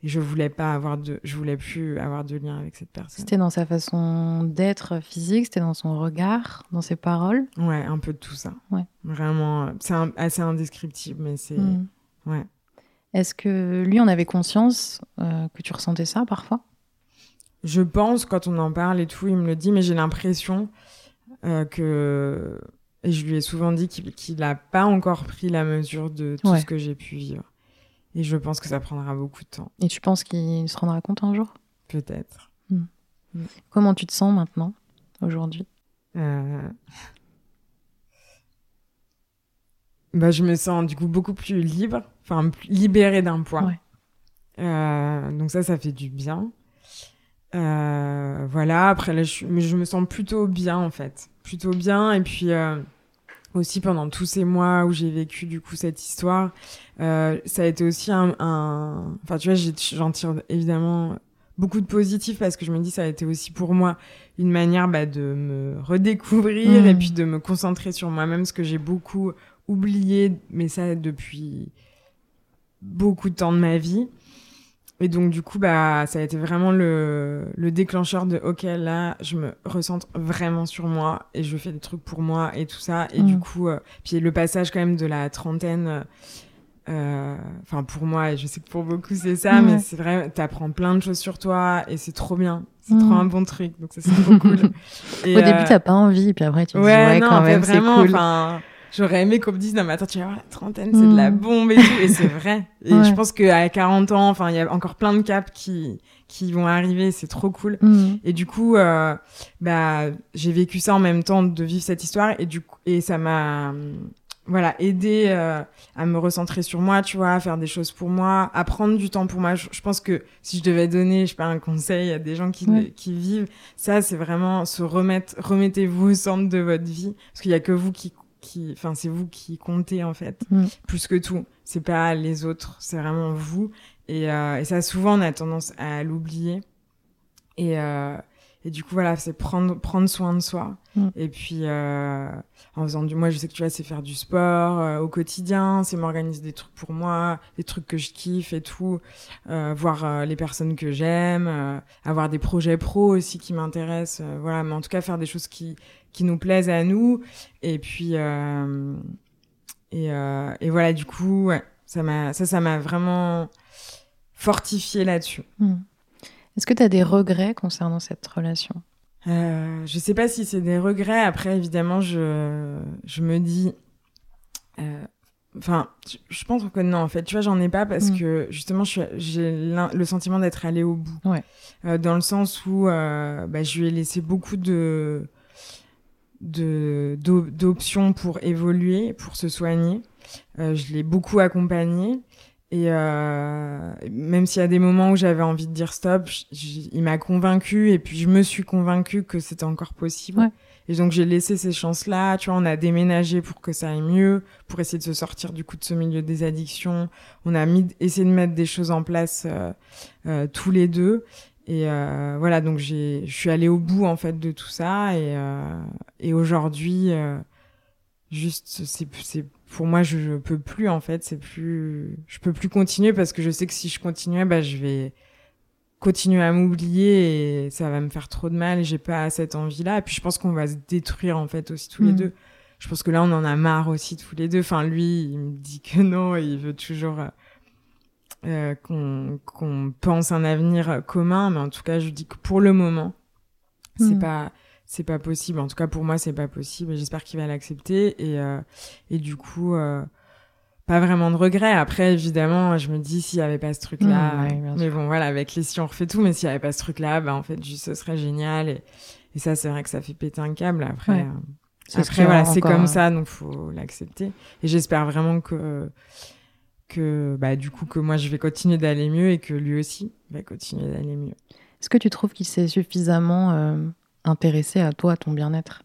et je voulais pas avoir de je voulais plus avoir de lien avec cette personne. C'était dans sa façon d'être physique c'était dans son regard dans ses paroles. Ouais un peu de tout ça. Ouais. Vraiment c'est assez indescriptible mais c'est mm. ouais. Est-ce que lui en avait conscience euh, que tu ressentais ça parfois? Je pense quand on en parle et tout il me le dit mais j'ai l'impression euh, que et je lui ai souvent dit qu'il n'a pas encore pris la mesure de tout ce que j'ai pu vivre et je pense que ça prendra beaucoup de temps. Et tu penses qu'il se rendra compte un jour? Peut-être. Hmm. Comment tu te sens maintenant, aujourd'hui? Euh... bah, Je me sens du coup beaucoup plus libre, enfin libérée d'un poids. Euh, donc ça, ça fait du bien. Euh, voilà, après là, je, je, me sens plutôt bien en fait. Plutôt bien. Et puis aussi pendant tous ces mois où j'ai vécu du coup cette histoire, euh, ça a été aussi un, enfin tu vois, j'en tire évidemment beaucoup de positifs parce que je me dis ça a été aussi pour moi une manière bah, de me redécouvrir et mmh. puis de me concentrer sur moi-même, ce que j'ai beaucoup oublié, mais ça depuis beaucoup de temps de ma vie. Et donc, du coup, bah, ça a été vraiment le, le déclencheur de OK, là, je me recentre vraiment sur moi et je fais des trucs pour moi et tout ça. Et du mm. coup, euh, puis le passage quand même de la trentaine, euh, enfin, pour moi, et je sais que pour beaucoup, c'est ça, mais c'est vrai, t'apprends plein de choses sur toi et c'est trop bien. C'est trop mm. un bon truc. Donc, ça, c'est trop cool. Et, Au début, euh, t'as pas envie, puis après, tu te ouais, dis, ouais, quand même, c'est cool. J'aurais aimé qu'on me dise, non, mais attends, tu vas voir, la trentaine, c'est de la mm. bombe et tout. Et c'est vrai. Et je pense qu'à 40 ans, enfin, il y a encore plein de caps qui, qui vont arriver. C'est trop cool. Mm. Et du coup, euh, bah, j'ai vécu ça en même temps de vivre cette histoire. Et du coup, et ça m'a, voilà, aidé euh, à me recentrer sur moi, tu vois, à faire des choses pour moi, à prendre du temps pour moi. Je, pense que si je devais donner, je sais pas, un conseil à des gens qui, qui vivent, ça, c'est vraiment se remettre, remettez-vous au centre de votre vie. Parce qu'il y a que vous qui enfin, c'est vous qui comptez en fait, mm. plus que tout. C'est pas les autres, c'est vraiment vous. Et, euh, et, ça, souvent, on a tendance à l'oublier. Et, euh, Et du coup, voilà, c'est prendre, prendre soin de soi. Mm. Et puis, euh, en faisant du. Moi, je sais que tu vois, c'est faire du sport au quotidien, c'est m'organiser des trucs pour moi, des trucs que je kiffe et tout. Voir les personnes que j'aime, avoir des projets pro aussi qui m'intéressent. voilà, mais en tout cas, faire des choses qui, qui nous plaisent à nous. Et puis. euh, et, euh, et voilà, du coup, ouais, ça m'a, ça, ça m'a vraiment fortifié là-dessus. Hmm. Est-ce que tu as des regrets concernant cette relation? Euh, je sais pas si c'est des regrets. Après, évidemment, je, je me dis. Enfin, je- je pense que non, en fait. Tu vois, j'en ai pas parce Mm. que justement, j'ai le sentiment d'être allée au bout. Ouais. Dans le sens où bah, je lui ai laissé beaucoup de d'options pour évoluer, pour se soigner. Euh, je l'ai beaucoup accompagné. Et euh, même s'il y a des moments où j'avais envie de dire stop, il m'a convaincu et puis je me suis convaincue que c'était encore possible. Ouais. Et donc j'ai laissé ces chances-là. Tu vois, on a déménagé pour que ça aille mieux, pour essayer de se sortir du coup de ce milieu des addictions. On a mis, essayé de mettre des choses en place euh, euh, tous les deux. Et euh, voilà, donc j'ai, je suis allée au bout en fait de tout ça. Et, euh, et aujourd'hui, euh, juste, c'est, c'est, pour moi, je, je peux plus en fait. C'est plus, je peux plus continuer parce que je sais que si je continuais, bah, je vais continuer à m'oublier et ça va me faire trop de mal. Et j'ai pas cette envie-là. Et puis je pense qu'on va se détruire en fait aussi tous les Mm. deux. Je pense que là, on en a marre aussi tous les deux. Enfin, lui, il me dit que non, il veut toujours euh, qu'on qu'on pense un avenir commun, mais en tout cas, je dis que pour le moment, c'est Mm. pas c'est pas possible. En tout cas, pour moi, c'est pas possible. J'espère qu'il va l'accepter. Et euh, et du coup, euh, pas vraiment de regret. Après, évidemment, je me dis s'il y avait pas ce truc-là. Mm, ouais, bien mais bon, voilà, avec les si on refait tout, mais s'il y avait pas ce truc-là, bah en fait, juste ce serait génial. Et, et ça, c'est vrai que ça fait péter un câble. Après. Ouais. euh, après, voilà, c'est comme ça, donc faut l'accepter. Et j'espère vraiment que, que, bah, du coup, que moi, je vais continuer d'aller mieux et que lui aussi va continuer d'aller mieux. Est-ce que tu trouves qu'il s'est suffisamment euh, intéressé à toi, à ton bien-être?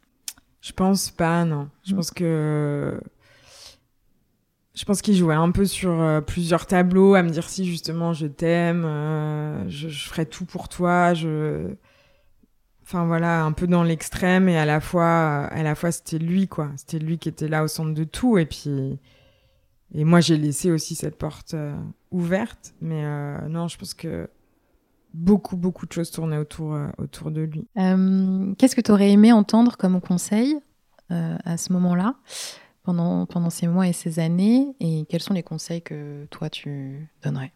Je pense pas, non. Je Mm. pense que, je pense qu'il jouait un peu sur euh, plusieurs tableaux, à me dire si justement je t'aime, euh, je, je ferai tout pour toi, je, enfin voilà, un peu dans l'extrême et à la fois, à la fois c'était lui quoi, c'était lui qui était là au centre de tout et puis, et moi j'ai laissé aussi cette porte euh, ouverte, mais euh, non, je pense que beaucoup beaucoup de choses tournaient autour euh, autour de lui. Qu'est-ce que tu aurais aimé entendre comme conseil à ce moment-là, pendant, pendant ces mois et ces années? Et quels sont les conseils que toi, tu donnerais?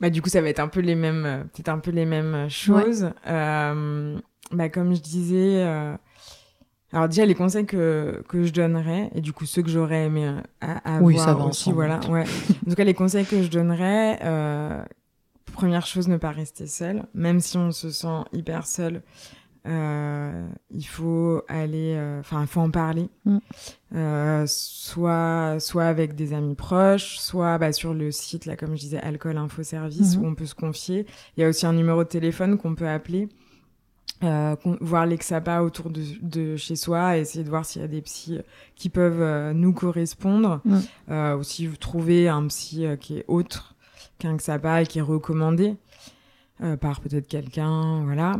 Bah, du coup, ça va être un peu les mêmes, peut-être un peu les mêmes choses. Bah, comme je disais, alors déjà les conseils que, que je donnerais, et du coup ceux que j'aurais aimé euh, Oui, avoir ça va aussi, ensemble. voilà. Ouais. en tout cas, les conseils que je donnerais, euh, première chose, ne pas rester seul, même si on se sent hyper seul. Euh, il faut aller, euh, enfin, il faut en parler, Mm. Euh, soit soit avec des amis proches, soit bah, sur le site là, comme je disais, Alcool Info Service, Mhm. où on peut se confier. Il y a aussi un numéro de téléphone qu'on peut appeler, euh, voir l'exapa autour de, de chez soi, essayer de voir s'il y a des psys qui peuvent euh, nous correspondre. Mm. Euh, ou si vous trouvez un psy euh, qui est autre qu'un XAPA et qui est recommandé euh, par peut-être quelqu'un, voilà.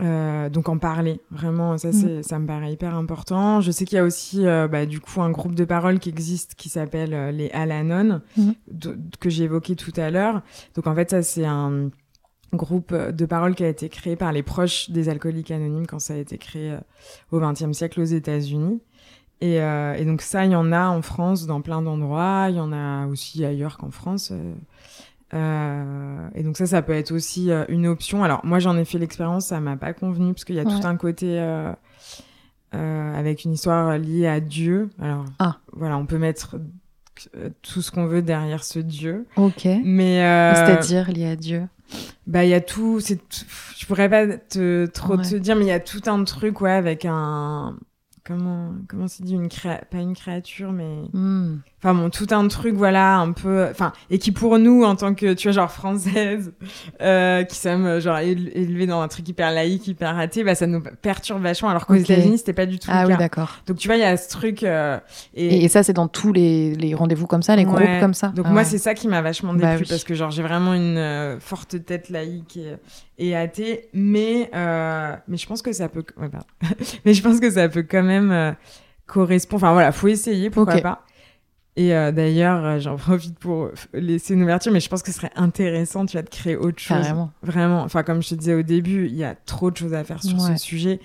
Euh, donc en parler, vraiment, ça, c'est, ça me paraît hyper important. Je sais qu'il y a aussi, euh, bah, du coup, un groupe de parole qui existe qui s'appelle euh, les Alanon, de- que j'ai évoqué tout à l'heure. Donc en fait, ça, c'est un groupe de parole qui a été créé par les proches des alcooliques anonymes quand ça a été créé euh, au XXe siècle aux États-Unis. Et, euh, et donc ça, il y en a en France dans plein d'endroits. Il y en a aussi ailleurs qu'en France. euh. Euh, et donc ça, ça peut être aussi euh, une option. Alors moi, j'en ai fait l'expérience, ça m'a pas convenu parce qu'il y a Ouais. tout un côté euh, euh, avec une histoire liée à Dieu. Alors Ah. voilà, on peut mettre euh, tout ce qu'on veut derrière ce Dieu, Ok. mais euh, C'est-à-dire lié à Dieu. Bah il y a tout. C'est je pourrais pas te, trop Ouais. te dire, mais il y a tout un truc ouais avec un comment comment c'est dit une créa... pas une créature mais Hmm. Enfin bon, tout un truc, voilà, un peu, enfin, et qui pour nous, en tant que, tu vois, genre française, euh, qui sommes genre éle- élevés dans un truc hyper laïque, hyper raté, bah ça nous perturbe vachement, alors qu'aux Ok. États-Unis, c'était pas du tout Ah le oui, d'accord. Donc tu vois, il y a ce truc, euh, Et, et ça, c'est dans tous les, les rendez-vous comme ça, les groupes Ouais. comme ça. Donc Ah moi, ouais. c'est ça qui m'a vachement Bah déplu oui. parce que genre j'ai vraiment une euh, forte tête laïque et, et athée, mais euh, mais je pense que ça peut, ouais, mais je pense que ça peut quand même euh, correspondre. Enfin voilà, faut essayer, pourquoi pas. Et euh, d'ailleurs, euh, j'en profite pour euh, laisser une ouverture, mais je pense que ce serait intéressant, tu vois, de créer autre chose. Carrément. Vraiment. Enfin, comme je te disais au début, il y a trop de choses à faire sur Ouais. ce sujet.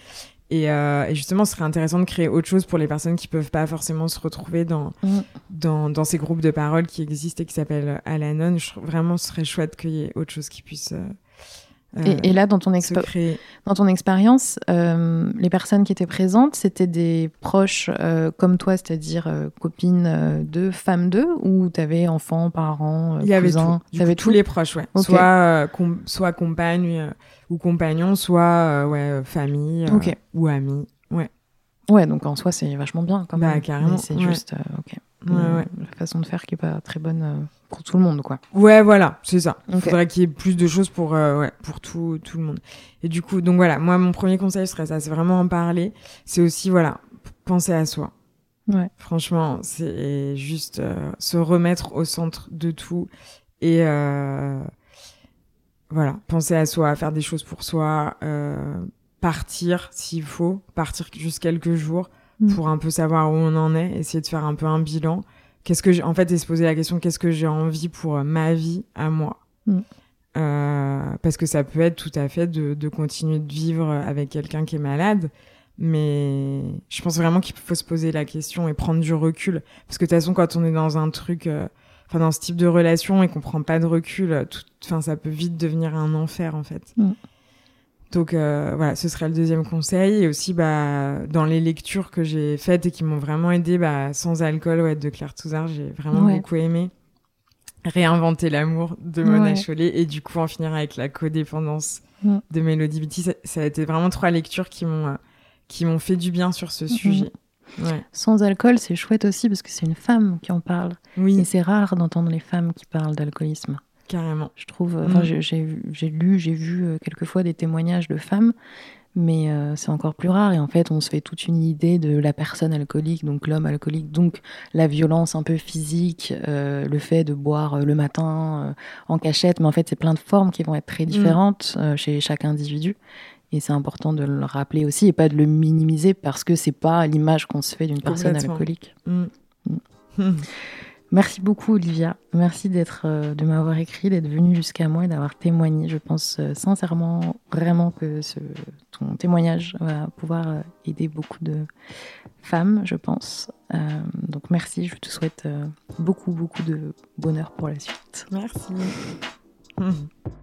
Et, euh, et justement, ce serait intéressant de créer autre chose pour les personnes qui peuvent pas forcément se retrouver dans, Mm. dans, dans ces groupes de parole qui existent et qui s'appellent Alanon. Je vraiment, ce serait chouette qu'il y ait autre chose qui puisse euh, Et, et là, dans ton, dans expérience, euh, les personnes qui étaient présentes, c'était des proches euh, comme toi, c'est-à-dire euh, copines euh, de femmes d'eux, ou t'avais enfants, parents, euh, Il y avait tout. Coup, tout? tous les proches, ouais. Soit, euh, com- soit compagne euh, ou compagnon, soit euh, ouais, euh, famille euh, ou amis. Ouais, Ouais, donc en soi, c'est vachement bien quand Bah, même. carrément, Mais c'est ouais. juste, euh, ok. ouais, Euh. La façon de faire qui est pas très bonne euh, pour tout le monde, quoi. Ouais, voilà, c'est ça. Il Ok. faudrait qu'il y ait plus de choses pour, euh, ouais, pour tout, tout le monde. Et du coup, donc voilà, moi, mon premier conseil serait ça, c'est vraiment en parler. C'est aussi, voilà, penser à soi. Ouais. Franchement, c'est juste euh, se remettre au centre de tout et euh, voilà, penser à soi, faire des choses pour soi, euh, partir s'il faut, partir juste quelques jours Mm. pour un peu savoir où on en est, essayer de faire un peu un bilan. Qu'est-ce que j'ai, en fait, et se poser la question qu'est-ce que j'ai envie pour euh, ma vie à moi? Mm. Euh, parce que ça peut être tout à fait de, de continuer de vivre avec quelqu'un qui est malade, mais je pense vraiment qu'il faut se poser la question et prendre du recul. Parce que de toute façon, quand on est dans un truc, euh, enfin dans ce type de relation et qu'on prend pas de recul, euh, tout, enfin ça peut vite devenir un enfer en fait. Mm. Donc euh, voilà, ce serait le deuxième conseil. Et aussi, bah, dans les lectures que j'ai faites et qui m'ont vraiment aidé, bah, sans alcool, ouais, de Claire Touzard, j'ai vraiment Ouais. beaucoup aimé. Réinventer l'amour de Mona Ouais. Chollet et du coup en finir avec la codépendance de Mélodie Beatty. Ça, ça a été vraiment trois lectures qui m'ont euh, qui m'ont fait du bien sur ce Mhm. sujet. Sans alcool, c'est chouette aussi parce que c'est une femme qui en parle. Et Oui, c'est rare d'entendre les femmes qui parlent d'alcoolisme. Carrément. Je trouve. euh, Enfin, Mm. j'ai- lu, j'ai vu euh, quelquefois des témoignages de femmes, mais euh, c'est encore plus rare. Et en fait, on se fait toute une idée de la personne alcoolique, donc l'homme alcoolique, donc la violence un peu physique, euh, le fait de boire le matin euh, en cachette. Mais en fait, c'est plein de formes qui vont être très différentes euh, chez chaque individu. Et c'est important de le rappeler aussi et pas de le minimiser parce que c'est pas l'image qu'on se fait d'une personne alcoolique. Mm. Merci beaucoup Olivia. Merci d'être, euh, de m'avoir écrit, d'être venue jusqu'à moi et d'avoir témoigné. Je pense euh, sincèrement, vraiment que ce, ton témoignage va pouvoir euh, aider beaucoup de femmes, je pense. Euh, donc merci. Je te souhaite beaucoup, beaucoup de bonheur pour la suite. Merci.